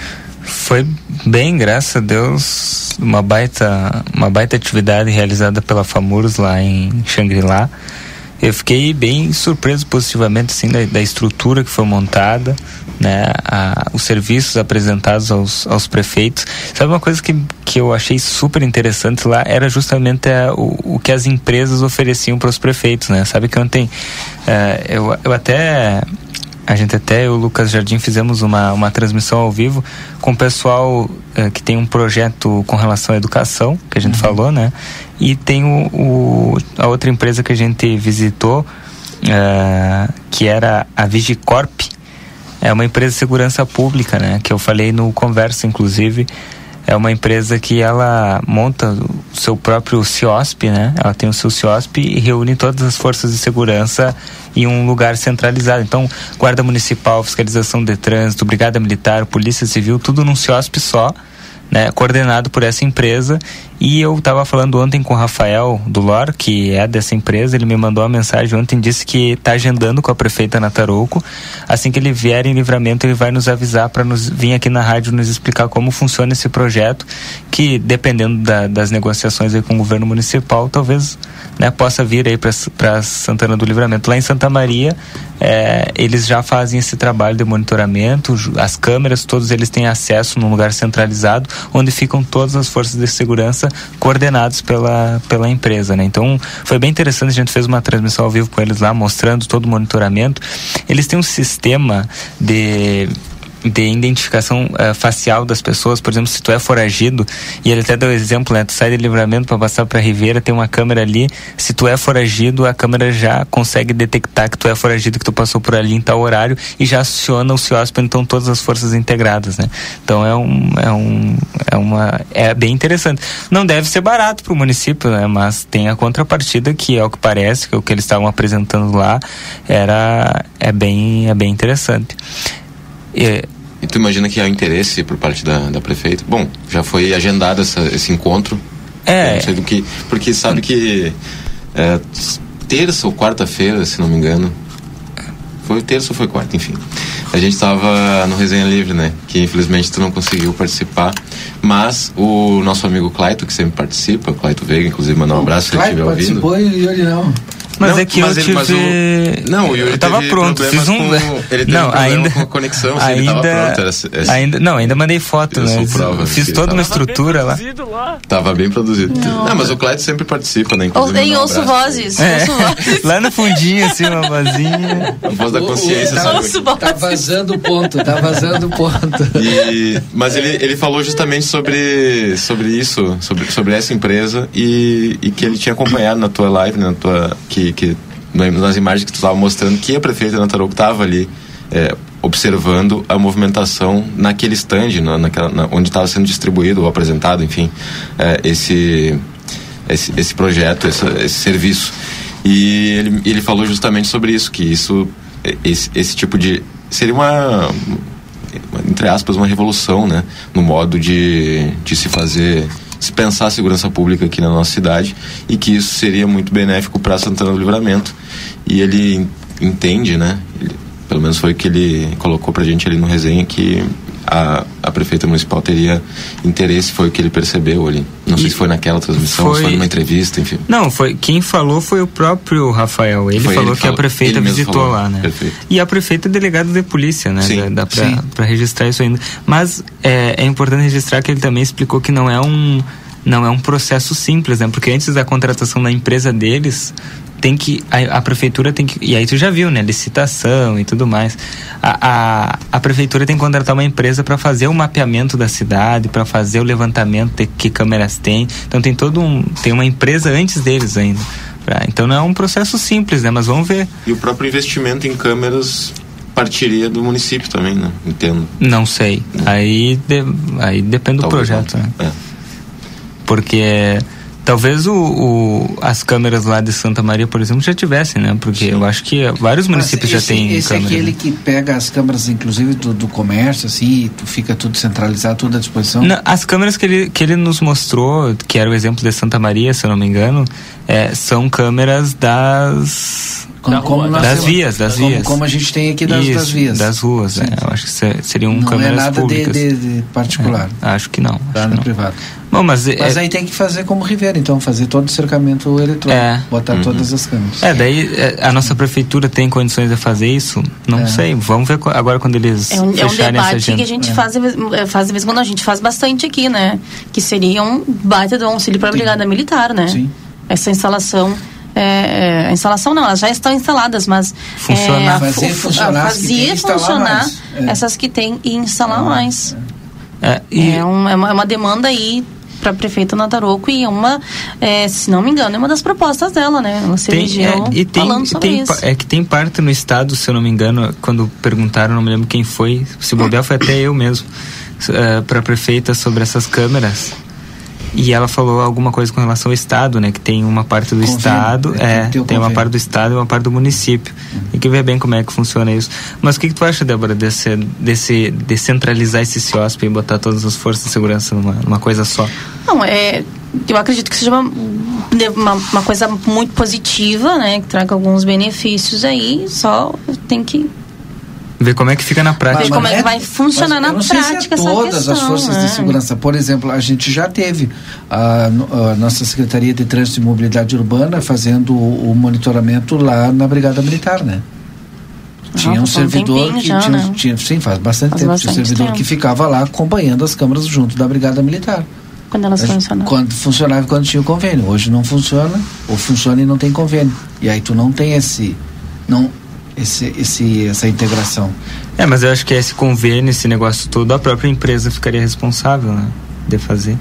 [SPEAKER 8] Foi bem, graças a Deus, uma baita, uma baita atividade realizada pela FAMURS lá em Xangri-Lá. Eu fiquei bem surpreso positivamente assim da, da estrutura que foi montada, né, a, os serviços apresentados aos, aos prefeitos. Sabe uma coisa que, que eu achei super interessante lá era justamente a, o, o que as empresas ofereciam para os prefeitos, né? Sabe que ontem eh, eu, eu até a gente até, eu e o Lucas Jardim, fizemos uma, uma transmissão ao vivo com o pessoal eh, que tem um projeto com relação à educação, que a gente falou, né? E tem o, o- a outra empresa que a gente visitou, eh, que era a Vigicorp, é uma empresa de segurança pública, né? Que eu falei no Conversa, inclusive. É uma empresa que ela monta o seu próprio CIOSP, né? Ela tem o seu CIOSP e reúne todas as forças de segurança em um lugar centralizado. Então, Guarda Municipal, Fiscalização de Trânsito, Brigada Militar, Polícia Civil, tudo num CIOSP só, né? Coordenado por essa empresa. E eu estava falando ontem com o Rafael do LOR, que é dessa empresa, ele me mandou uma mensagem ontem, disse que está agendando com a prefeita Natarouco. Assim que ele vier em livramento, ele vai nos avisar para nos vir aqui na rádio nos explicar como funciona esse projeto, que dependendo da- das negociações com o governo municipal, talvez né, possa vir aí para Santana do Livramento. Lá em Santa Maria, eh, eles já fazem esse trabalho de monitoramento, as câmeras, todos eles têm acesso num lugar centralizado, onde ficam todas as forças de segurança coordenados pela, pela empresa, né? Então, foi bem interessante, a gente fez uma transmissão ao vivo com eles lá, mostrando todo o monitoramento. Eles têm um sistema de de identificação eh, facial das pessoas, por exemplo, se tu é foragido, e ele até deu exemplo, né? Tu sai de livramento para passar para Ribeira, tem uma câmera ali, se tu é foragido, a câmera já consegue detectar que tu é foragido, que tu passou por ali em tal horário e já aciona o CIOSP, então todas as forças integradas, né? Então é um é um é uma é bem interessante. Não deve ser barato para o município, né? Mas tem a contrapartida que é o que parece, que o que eles estavam apresentando lá, era é bem é bem interessante. E
[SPEAKER 6] tu imagina que há interesse por parte da, da prefeita? Bom, já foi agendado essa, esse encontro.
[SPEAKER 8] É.
[SPEAKER 6] Eu Não sei do que. Porque sabe que é, terça ou quarta-feira, se não me engano. Foi terça ou foi quarta, enfim. A gente estava no Resenha Livre, né? Que infelizmente tu não conseguiu participar. Mas o nosso amigo Claito, que sempre participa, Claito Veiga, inclusive mandar um abraço se ele estiver ouvindo.
[SPEAKER 1] participou e Yuri não.
[SPEAKER 8] Mas
[SPEAKER 6] Não,
[SPEAKER 8] é que
[SPEAKER 6] mas
[SPEAKER 8] eu
[SPEAKER 6] ele-
[SPEAKER 8] tive.
[SPEAKER 6] o- Não, o Yuri
[SPEAKER 8] eu tava
[SPEAKER 6] teve
[SPEAKER 8] pronto,
[SPEAKER 6] problemas
[SPEAKER 8] fiz um.
[SPEAKER 6] com- ele teve
[SPEAKER 8] não,
[SPEAKER 6] um
[SPEAKER 8] ainda.
[SPEAKER 6] com a conexão, assim, ele
[SPEAKER 8] ainda,
[SPEAKER 6] tava pronto, era-
[SPEAKER 8] ainda, não, ainda mandei foto,
[SPEAKER 6] Eu
[SPEAKER 8] né?
[SPEAKER 6] sou prova
[SPEAKER 8] Fiz toda
[SPEAKER 6] tava-
[SPEAKER 8] uma estrutura lá.
[SPEAKER 6] Tava bem produzido.
[SPEAKER 4] Não.
[SPEAKER 6] Não, mas o Clyde sempre participa, né? Inclusive,
[SPEAKER 4] em
[SPEAKER 6] um
[SPEAKER 4] ouço
[SPEAKER 6] abraço.
[SPEAKER 4] vozes.
[SPEAKER 8] É,
[SPEAKER 4] Ouço vozes.
[SPEAKER 8] lá no fundinho, assim, uma vozinha.
[SPEAKER 6] A voz da consciência,
[SPEAKER 1] tá,
[SPEAKER 6] sabe?
[SPEAKER 4] Ouço vozes.
[SPEAKER 1] Tá vazando o ponto, tá vazando o ponto.
[SPEAKER 6] E, mas ele, ele falou justamente sobre, sobre isso, sobre, sobre essa empresa e, e que ele tinha acompanhado na tua live, né, na tua, que, que, na- nas imagens que tu estava mostrando, que a prefeita Nataroco estava ali é, observando a movimentação naquele stand, na, naquela, na- onde estava sendo distribuído ou apresentado, enfim, é, esse, esse, esse projeto, esse, esse serviço. E ele, ele falou justamente sobre isso, que isso, esse, esse tipo de. seria uma entre aspas, uma revolução, né? No modo de, de se fazer, se pensar a segurança pública aqui na nossa cidade e que isso seria muito benéfico para Santana do Livramento. E ele en- entende, né? Ele- pelo menos foi o que ele colocou pra gente ali no resenha que a, a prefeita municipal teria interesse, foi o que ele percebeu ali. Não sei
[SPEAKER 8] E
[SPEAKER 6] se foi naquela transmissão, se
[SPEAKER 8] foi-
[SPEAKER 6] foi numa entrevista, enfim.
[SPEAKER 8] Não, foi quem falou foi o próprio Rafael. Ele
[SPEAKER 6] Foi ele
[SPEAKER 8] falou
[SPEAKER 6] que
[SPEAKER 8] que a
[SPEAKER 6] falou.
[SPEAKER 8] prefeita
[SPEAKER 6] Ele mesmo
[SPEAKER 8] visitou lá, né?
[SPEAKER 6] Perfeito.
[SPEAKER 8] E a prefeita é delegada de polícia, né?
[SPEAKER 6] Sim,
[SPEAKER 8] dá dá pra registrar isso ainda. Mas é, é importante registrar que ele também explicou que não é um não é um processo simples, né? Porque antes da contratação da empresa deles tem que a, a prefeitura tem que e aí tu já viu, né? Licitação e tudo mais. A, a, a prefeitura tem que contratar uma empresa para fazer o mapeamento da cidade, para fazer o levantamento de que câmeras tem. Então tem todo um tem uma empresa antes deles ainda. pra- então não é um processo simples, né? Mas vamos ver.
[SPEAKER 6] E o próprio investimento em câmeras partiria do município também, né? Entendo.
[SPEAKER 8] Não sei. Aí, de- aí depende do
[SPEAKER 6] Talvez
[SPEAKER 8] projeto,
[SPEAKER 6] não.
[SPEAKER 8] né?
[SPEAKER 6] É.
[SPEAKER 8] Porque Talvez o, o- as câmeras lá de Santa Maria, por exemplo, já tivessem, né? Porque eu acho que vários municípios já
[SPEAKER 1] esse,
[SPEAKER 8] têm
[SPEAKER 1] esse é aquele
[SPEAKER 8] né?
[SPEAKER 1] que pega as câmeras, inclusive do, do comércio, assim, e tu fica tudo centralizado, tudo à disposição.
[SPEAKER 8] Não, as câmeras que ele, que ele nos mostrou, que era o exemplo de Santa Maria, se eu não me engano, é, são câmeras das.
[SPEAKER 1] Como- como nós
[SPEAKER 8] das vias, das
[SPEAKER 1] como-
[SPEAKER 8] vias.
[SPEAKER 1] como a gente tem aqui das-
[SPEAKER 8] Isso,
[SPEAKER 1] das vias.
[SPEAKER 8] Das ruas, é. Eu acho que se- seriam
[SPEAKER 1] Não é nada de, de- de particular.
[SPEAKER 8] É, acho que não.
[SPEAKER 1] Tá
[SPEAKER 8] acho
[SPEAKER 1] no
[SPEAKER 8] que não.
[SPEAKER 1] privado.
[SPEAKER 8] Bom, mas, é-
[SPEAKER 1] Mas aí tem que fazer como Rivera, então, fazer todo o cercamento eletrônico,
[SPEAKER 8] É.
[SPEAKER 1] botar todas as câmeras.
[SPEAKER 8] É, daí é, a nossa prefeitura tem condições de fazer isso? Não
[SPEAKER 1] É.
[SPEAKER 8] sei. Vamos ver agora quando eles
[SPEAKER 4] É um, é um
[SPEAKER 8] fecharem essa
[SPEAKER 4] debate que a gente
[SPEAKER 8] É.
[SPEAKER 4] faz, faz de vez em quando, a gente faz bastante aqui, né? Que seria um baita do auxílio para a Brigada Militar, né?
[SPEAKER 1] Sim.
[SPEAKER 4] Essa instalação. É, é, a instalação não, elas já estão instaladas, mas
[SPEAKER 8] Funcionar.
[SPEAKER 4] é, a fu-
[SPEAKER 1] Fazer
[SPEAKER 4] fu-
[SPEAKER 1] funcionar
[SPEAKER 4] fazer funcionar.
[SPEAKER 1] É.
[SPEAKER 4] essas que tem e instalar mais.
[SPEAKER 8] É, e-
[SPEAKER 4] É, um- é uma, é uma demanda aí para a prefeita Nataroco e é uma, é, se não me engano, é uma das propostas dela, né? Ela se
[SPEAKER 8] Tem,
[SPEAKER 4] elegeu
[SPEAKER 8] é, e tem,
[SPEAKER 4] falando sobre
[SPEAKER 8] tem,
[SPEAKER 4] isso.
[SPEAKER 8] é que tem parte no estado, se eu não me engano, quando perguntaram, não me lembro quem foi, se bobear foi até eu mesmo, para a prefeita sobre essas câmeras. E ela falou alguma coisa com relação ao estado, né? Que tem uma parte do
[SPEAKER 1] Convênio,
[SPEAKER 8] estado,
[SPEAKER 1] é, tem
[SPEAKER 8] é, tem uma parte do estado e uma parte do município. Tem que ver bem como é que funciona isso. Mas o que, que tu acha, Débora, desse, desse descentralizar esse CIOSP e botar todas as forças de segurança numa, numa coisa só?
[SPEAKER 4] Não, é, eu acredito que seja uma, uma, uma coisa muito positiva, né? Que traga alguns benefícios aí, só tem que
[SPEAKER 8] Ver como é que fica na prática.
[SPEAKER 4] ver como é que vai funcionar
[SPEAKER 1] Mas eu
[SPEAKER 4] na
[SPEAKER 1] não sei se é
[SPEAKER 4] prática essa
[SPEAKER 1] todas
[SPEAKER 4] questão.
[SPEAKER 1] as forças
[SPEAKER 4] né?
[SPEAKER 1] de segurança. Por exemplo, a gente já teve a, a nossa Secretaria de Trânsito e Mobilidade Urbana fazendo o, o monitoramento lá na Brigada Militar, né? Tinha um
[SPEAKER 4] um
[SPEAKER 1] servidor que
[SPEAKER 4] já,
[SPEAKER 1] tinha,
[SPEAKER 4] né?
[SPEAKER 1] tinha- sim, faz bastante
[SPEAKER 4] Faz
[SPEAKER 1] tempo,
[SPEAKER 4] bastante
[SPEAKER 1] tinha um servidor
[SPEAKER 4] tempo.
[SPEAKER 1] que ficava lá acompanhando as câmaras junto da Brigada Militar.
[SPEAKER 4] Quando elas funcionam.
[SPEAKER 1] Quando funcionava e quando tinha o convênio. Hoje não funciona, ou funciona e não tem convênio. E aí tu não tem esse. Não, esse, esse, essa integração.
[SPEAKER 8] É, mas eu acho que esse convênio, esse negócio todo, a própria empresa ficaria responsável, né? De fazer.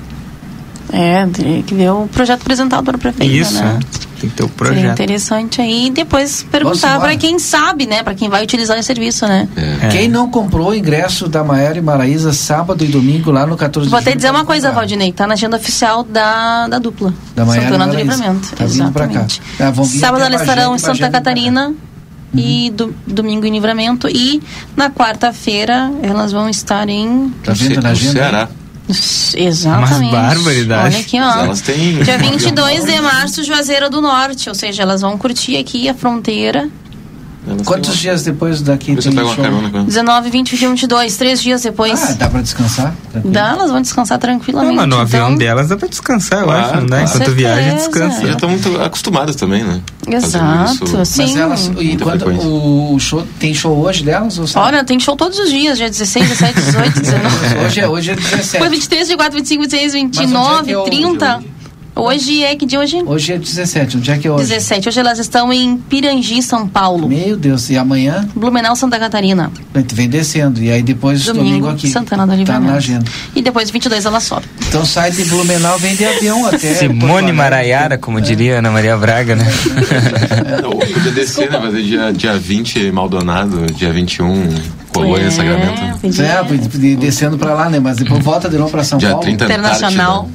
[SPEAKER 4] É, teria que ver o projeto apresentado para a prefeita,
[SPEAKER 8] Isso,
[SPEAKER 4] né?
[SPEAKER 8] é. Tem que ter o
[SPEAKER 4] Seria
[SPEAKER 8] projeto.
[SPEAKER 4] interessante aí depois perguntar para quem sabe, né? Para quem vai utilizar esse serviço, né?
[SPEAKER 8] É.
[SPEAKER 1] Quem não comprou o ingresso da Maiara e Maraísa sábado e domingo lá no 14
[SPEAKER 4] Vou até
[SPEAKER 1] julho,
[SPEAKER 4] dizer uma coisa,
[SPEAKER 1] comprar.
[SPEAKER 4] Valdinei, tá na agenda oficial da, da dupla.
[SPEAKER 1] Da Maiara
[SPEAKER 4] Santana do
[SPEAKER 1] e.
[SPEAKER 4] Livramento.
[SPEAKER 1] Tá cá.
[SPEAKER 4] Exatamente.
[SPEAKER 1] Ah, vão vir
[SPEAKER 4] Sábado elas estarão em Santa
[SPEAKER 1] vem
[SPEAKER 4] Catarina e do, domingo em Livramento. E na quarta-feira elas vão estar em.
[SPEAKER 1] Tá vendo na
[SPEAKER 6] No
[SPEAKER 1] agenda?
[SPEAKER 6] Ceará.
[SPEAKER 4] Exatamente.
[SPEAKER 8] Umas barbaridades.
[SPEAKER 4] Olha aqui, ó.
[SPEAKER 6] Elas têm-
[SPEAKER 4] Dia 22 de março, Juazeiro do Norte. Ou seja, elas vão curtir aqui a fronteira.
[SPEAKER 1] Quantos dias depois daqui
[SPEAKER 6] Você
[SPEAKER 1] tem
[SPEAKER 6] pega uma
[SPEAKER 1] show?
[SPEAKER 6] carona com ela.
[SPEAKER 4] 19, 20, 21, 22. Três dias depois.
[SPEAKER 1] Ah, dá pra descansar? Tranquilo.
[SPEAKER 4] Dá, elas vão descansar
[SPEAKER 8] Não,
[SPEAKER 4] tranquilamente.
[SPEAKER 8] mas no avião
[SPEAKER 4] então,
[SPEAKER 8] delas dá pra descansar, eu
[SPEAKER 6] Claro,
[SPEAKER 8] acho, não dá?
[SPEAKER 6] claro.
[SPEAKER 8] Enquanto
[SPEAKER 4] Com
[SPEAKER 8] viaja, descansa.
[SPEAKER 6] Já estão muito acostumadas também, né?
[SPEAKER 4] Exato, sim.
[SPEAKER 1] Mas elas, e quando o show, tem show hoje delas? Ou sabe?
[SPEAKER 4] Olha, tem show todos os dias, dia 16, 17, 18, 19.
[SPEAKER 1] hoje, é, hoje é 17.
[SPEAKER 4] Depois 23, 24, 25, 26,
[SPEAKER 1] Mas onde é
[SPEAKER 4] 29,
[SPEAKER 1] que é hoje?
[SPEAKER 4] 30. Hoje é que dia hoje?
[SPEAKER 1] Hoje é 17. Onde é que é hoje?
[SPEAKER 4] 17. Hoje elas estão em Pirangi, São Paulo.
[SPEAKER 1] Meu Deus, e amanhã
[SPEAKER 4] Blumenau, Santa Catarina.
[SPEAKER 1] vem descendo. E aí depois domingo,
[SPEAKER 4] Domingo,
[SPEAKER 1] aqui.
[SPEAKER 4] Santana do
[SPEAKER 1] Tá
[SPEAKER 4] Livramento.
[SPEAKER 1] na agenda.
[SPEAKER 4] E depois 22 ela sobe.
[SPEAKER 1] Então sai de Blumenau, vem de avião até.
[SPEAKER 8] Simone. Maraiara, como diria Ana Maria Braga, né?
[SPEAKER 6] Não, podia descer, né? Fazer dia, dia 20 Maldonado, dia 21 Colônia
[SPEAKER 4] É,
[SPEAKER 6] Sacramento.
[SPEAKER 4] podia-
[SPEAKER 1] É, podia- descendo pra lá, né? Mas depois volta de novo pra São
[SPEAKER 6] Dia
[SPEAKER 1] Paulo.
[SPEAKER 6] 30
[SPEAKER 4] Internacional.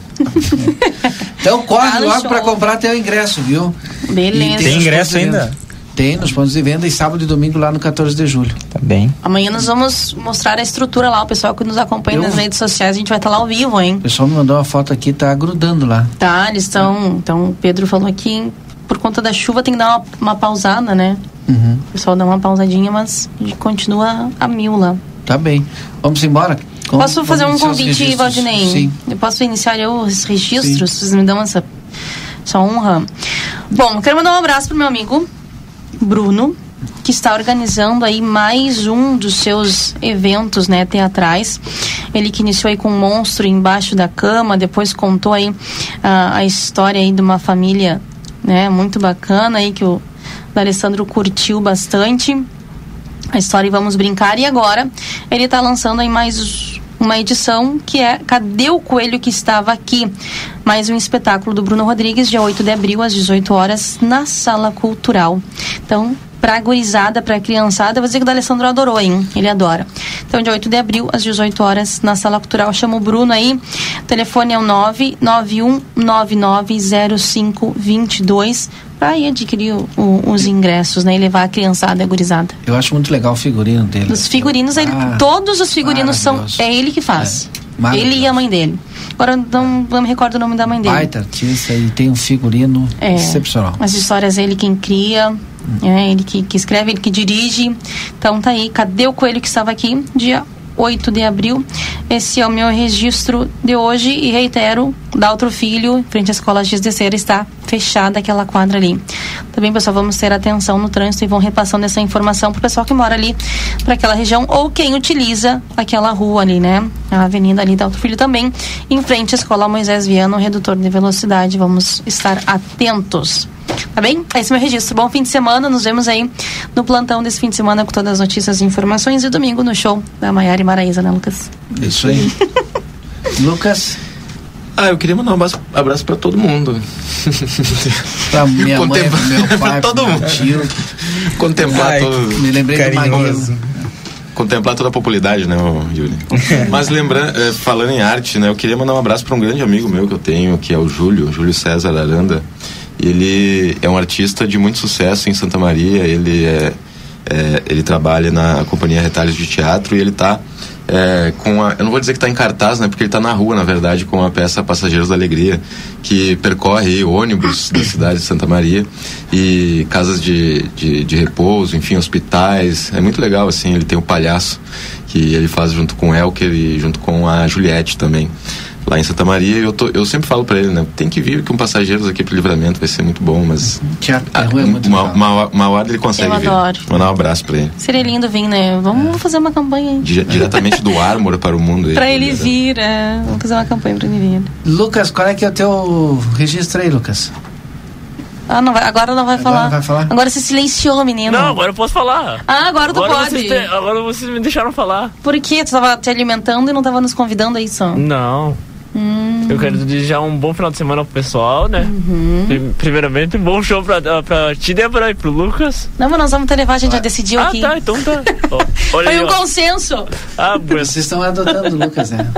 [SPEAKER 1] Então corre
[SPEAKER 4] Tá no
[SPEAKER 1] logo
[SPEAKER 4] show.
[SPEAKER 1] pra comprar teu ingresso, viu?
[SPEAKER 4] Beleza.
[SPEAKER 8] Tem ingresso ainda?
[SPEAKER 1] Tem nos pontos de venda e sábado e domingo lá no 14 de julho.
[SPEAKER 8] Tá bem.
[SPEAKER 4] Amanhã nós vamos mostrar a estrutura lá. O pessoal que nos acompanha
[SPEAKER 1] Eu-
[SPEAKER 4] nas redes sociais, a gente vai estar lá ao vivo, hein?
[SPEAKER 1] O pessoal me mandou uma foto aqui, tá grudando lá.
[SPEAKER 4] Tá, eles estão. Então, o Pedro falou aqui, por conta da chuva tem que dar uma, uma pausada, né?
[SPEAKER 1] Uhum.
[SPEAKER 4] O pessoal dá uma pausadinha, mas a continua a mil lá.
[SPEAKER 1] Tá bem. Vamos embora? Com-
[SPEAKER 4] posso fazer um convite? Valdinei?
[SPEAKER 1] Sim.
[SPEAKER 4] Eu posso iniciar eu os registros? Vocês me dão essa, essa honra? Bom, quero mandar um abraço pro meu amigo Bruno, que está organizando aí mais um dos seus eventos, né, teatrais. Ele que iniciou aí com um monstro embaixo da cama, depois contou aí ah, a história aí de uma família, né, muito bacana aí que o Alessandro curtiu bastante a história e vamos brincar. E agora ele está lançando aí mais uma edição que é Cadê o Coelho que estava aqui? Mais um espetáculo do Bruno Rodrigues, dia 8 de abril, às 18 horas, na Sala Cultural. Então, pra gurizada, pra criançada, eu vou dizer que o Alessandro adorou, hein? Ele adora. Então, dia 8 de abril, às 18 horas, na Sala Cultural. Chama o Bruno aí. O telefone é o 991990522 para ir adquirir o, o, os ingressos, né? E levar a criançada e a gurizada.
[SPEAKER 1] Eu acho muito legal o figurino dele.
[SPEAKER 4] Os figurinos, ele,
[SPEAKER 1] Ah,
[SPEAKER 4] todos os figurinos são. É ele que faz.
[SPEAKER 1] maravilhoso.
[SPEAKER 4] ele e a mãe dele. Agora não, não me recordo o nome da mãe dele.
[SPEAKER 1] Baita artista e tem um figurino
[SPEAKER 4] É.
[SPEAKER 1] excepcional.
[SPEAKER 4] As histórias é ele quem cria, é ele que, que escreve, ele que dirige. Então tá aí, cadê o coelho que estava aqui? Dia 8 de abril. Esse é o meu registro de hoje e reitero, da outro filho, frente à escola Giz de Cera, está fechada aquela quadra ali. Também, pessoal, vamos ter atenção no trânsito e vão repassando essa informação pro pessoal que mora ali, para aquela região, ou quem utiliza aquela rua ali, né? A avenida ali da Alto Filho também, em frente à escola Moisés Viano, redutor de velocidade. Vamos estar atentos. Tá bem? Esse é o meu registro. Bom fim de semana. Nos vemos aí no plantão desse fim de semana com todas as notícias e informações. E domingo no show da Maiara e Maraísa, né, Lucas?
[SPEAKER 1] Isso aí. Lucas?
[SPEAKER 6] Ah, eu queria mandar um abraço, abraço pra todo mundo.
[SPEAKER 1] Pra minha mãe,
[SPEAKER 6] Contempla-
[SPEAKER 1] pro meu pai,
[SPEAKER 6] todo mundo.
[SPEAKER 1] tio.
[SPEAKER 6] Contemplar
[SPEAKER 1] Ai,
[SPEAKER 6] todo...
[SPEAKER 1] me lembrei do Maguilo.
[SPEAKER 6] Contemplar toda a popularidade, né, Yuri? Mas lembrando, eh, falando em arte, né, eu queria mandar um abraço para um grande amigo meu que eu tenho, que é o Júlio, Júlio César Aranda. Ele é um artista de muito sucesso em Santa Maria, ele é, é, ele trabalha na companhia Retalhos de Teatro e ele tá é, com a, eu não vou dizer que está em cartaz, né, porque ele está na rua, na verdade, com a peça Passageiros da Alegria, que percorre ônibus da cidade de Santa Maria e casas de, de, de repouso, enfim, hospitais. É muito legal, assim, ele tem o palhaço que ele faz junto com o Elker e junto com a Juliette também. Lá em Santa Maria, e eu, tô, eu sempre falo pra ele, né? Tem que vir com passageiros aqui pro livramento, vai ser muito bom, mas.
[SPEAKER 1] Teatro rua é muito
[SPEAKER 6] uma, uma, uma hora ele consegue
[SPEAKER 4] Eu
[SPEAKER 6] vir.
[SPEAKER 4] adoro.
[SPEAKER 6] Mandar um abraço pra ele.
[SPEAKER 4] Seria lindo vir, né? Vamos fazer uma campanha aí.
[SPEAKER 6] Di- diretamente do Ármor para o mundo. aí,
[SPEAKER 4] Pra ele
[SPEAKER 6] né?
[SPEAKER 4] vir, é. Vamos fazer uma campanha pra ele vir.
[SPEAKER 1] Lucas, qual é que é o teu registro aí, Lucas?
[SPEAKER 4] Ah, não vai, agora não vai falar.
[SPEAKER 1] vai falar?
[SPEAKER 4] Agora você silenciou, menino.
[SPEAKER 10] Não, agora eu posso falar.
[SPEAKER 4] Ah, agora tu pode.
[SPEAKER 10] Vocês te- agora vocês me deixaram falar.
[SPEAKER 4] Por quê? Tu tava te alimentando e não tava nos convidando a isso?
[SPEAKER 10] Não.
[SPEAKER 4] Hum.
[SPEAKER 10] Eu quero desejar um bom final de semana pro pessoal, né?
[SPEAKER 4] Uhum.
[SPEAKER 10] Pri- Primeiramente, um bom show pra, pra ti, Débora, e pro Lucas.
[SPEAKER 4] Não, mas nós vamos te levar, a gente já decidiu
[SPEAKER 10] ah,
[SPEAKER 4] aqui.
[SPEAKER 10] tá, então tá. Ó,
[SPEAKER 4] Foi
[SPEAKER 10] aí,
[SPEAKER 4] um
[SPEAKER 10] ó.
[SPEAKER 4] consenso.
[SPEAKER 10] Ah, bueno.
[SPEAKER 1] Vocês estão adotando o Lucas, né?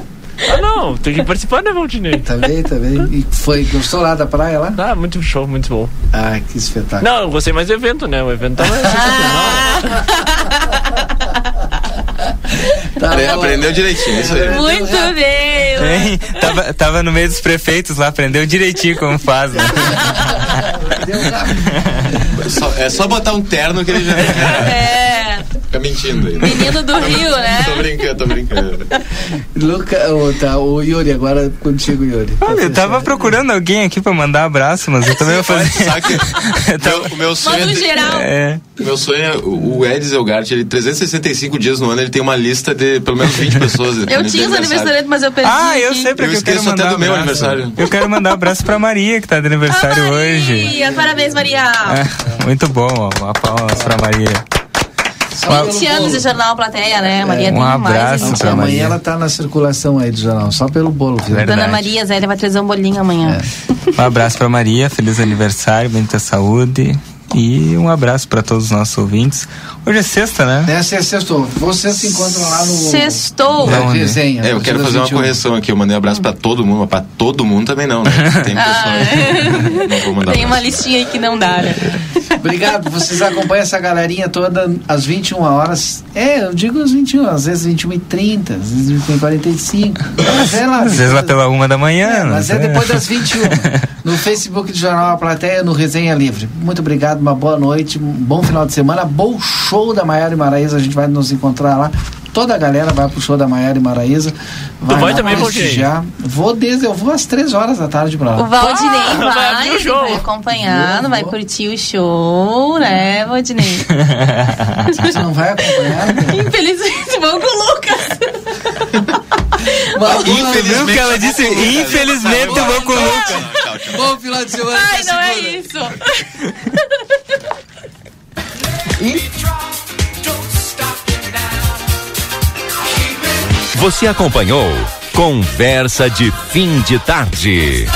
[SPEAKER 10] Ah, não, tem que participar, né, Valdinei?
[SPEAKER 1] Tá bem, tá bem. E foi, gostou lá da praia lá?
[SPEAKER 10] Ah, muito show, muito bom.
[SPEAKER 1] Ah, que espetáculo.
[SPEAKER 10] Não, eu gostei mais do evento, né? O evento tava
[SPEAKER 1] Tá
[SPEAKER 6] Apre-
[SPEAKER 1] bom.
[SPEAKER 6] Aprendeu direitinho, isso aí.
[SPEAKER 4] Muito bem.
[SPEAKER 8] Hein? Tava, tava no meio dos prefeitos lá, aprendeu direitinho como faz, né?
[SPEAKER 6] Só- é só botar um terno que ele já
[SPEAKER 4] É.
[SPEAKER 6] fica mentindo aí.
[SPEAKER 4] Menino do Rio, né?
[SPEAKER 6] Tô brincando, tô brincando.
[SPEAKER 1] Luca, oh, tá, o Yuri, agora contigo, Yuri.
[SPEAKER 8] Olha, eu tava procurando alguém aqui pra mandar abraço, mas eu também vou fazer.
[SPEAKER 6] Sabe o meu sonho
[SPEAKER 4] Manda um
[SPEAKER 6] é-
[SPEAKER 4] geral.
[SPEAKER 8] É.
[SPEAKER 6] O meu sonho é o o Ed Zelgart, ele 365 dias no ano, ele tem uma lista de pelo menos 20 pessoas.
[SPEAKER 4] Eu tinha os aniversariantes, mas eu perdi.
[SPEAKER 8] Ah, eu
[SPEAKER 4] aqui.
[SPEAKER 8] sei pra
[SPEAKER 6] Eu
[SPEAKER 8] que eu quero
[SPEAKER 6] esqueço até
[SPEAKER 8] mandar
[SPEAKER 6] do meu
[SPEAKER 8] abraço.
[SPEAKER 6] aniversário.
[SPEAKER 8] Eu quero mandar um abraço pra Maria, que tá de aniversário hoje.
[SPEAKER 4] Maria, parabéns, Maria.
[SPEAKER 8] É, muito bom, ó. Uma palmas pra Maria.
[SPEAKER 4] 20 anos de jornal plateia, né? Maria
[SPEAKER 8] um
[SPEAKER 4] tem
[SPEAKER 8] abraço
[SPEAKER 4] mais.
[SPEAKER 1] Amanhã
[SPEAKER 8] Maria.
[SPEAKER 1] ela tá na circulação aí do jornal, só pelo bolo, viu?
[SPEAKER 8] Verdade.
[SPEAKER 4] Dona Maria Zélia vai trazer um bolinho amanhã.
[SPEAKER 8] Um abraço pra Maria, feliz aniversário, muita saúde. E um abraço pra todos os nossos ouvintes. Hoje é sexta, né?
[SPEAKER 1] Essa é sextou. Vocês se encontram lá no.
[SPEAKER 4] Sextou.
[SPEAKER 1] Na
[SPEAKER 8] Onde?
[SPEAKER 1] resenha.
[SPEAKER 6] É, eu quero fazer uma
[SPEAKER 1] 21.
[SPEAKER 6] correção aqui. Eu mandei um abraço pra todo mundo, mas pra todo mundo também não, né? Tem pessoas. Não vou mandar
[SPEAKER 4] Tem uma listinha aí que não dá, né?
[SPEAKER 1] Obrigado, vocês acompanham essa galerinha toda às 21 horas. É, eu digo às 21, às vezes 21 e 30, às vezes 21 e 45. Mas é lá.
[SPEAKER 8] Às vezes lá pela uma da manhã.
[SPEAKER 1] É,
[SPEAKER 8] não
[SPEAKER 1] mas é
[SPEAKER 8] sei.
[SPEAKER 1] depois das 21. No Facebook do Jornal A Plateia, no Resenha Livre. Muito obrigado, uma boa noite, um bom final de semana. Bom show da Maiara e Maraísa. A gente vai nos encontrar lá. Toda a galera vai pro show da Maiara e Maraísa.
[SPEAKER 10] vai
[SPEAKER 1] lá
[SPEAKER 10] também,
[SPEAKER 1] prestigiar. Vou desde, eu vou às 3 horas da tarde pra
[SPEAKER 4] O
[SPEAKER 1] lá.
[SPEAKER 4] Valdinei
[SPEAKER 10] Ah, vai
[SPEAKER 4] vai,
[SPEAKER 10] abrir o show.
[SPEAKER 4] vai acompanhar, não vai curtir o show, né, Valdinei?
[SPEAKER 1] Você não vai acompanhar?
[SPEAKER 4] Infelizmente, vamos com o Lucas.
[SPEAKER 8] Viu que ela disse? Infelizmente eu vou com o Lucas.
[SPEAKER 1] Bom final de semana.
[SPEAKER 4] Ai, não é isso.
[SPEAKER 17] Você acompanhou Conversa de Fim de Tarde.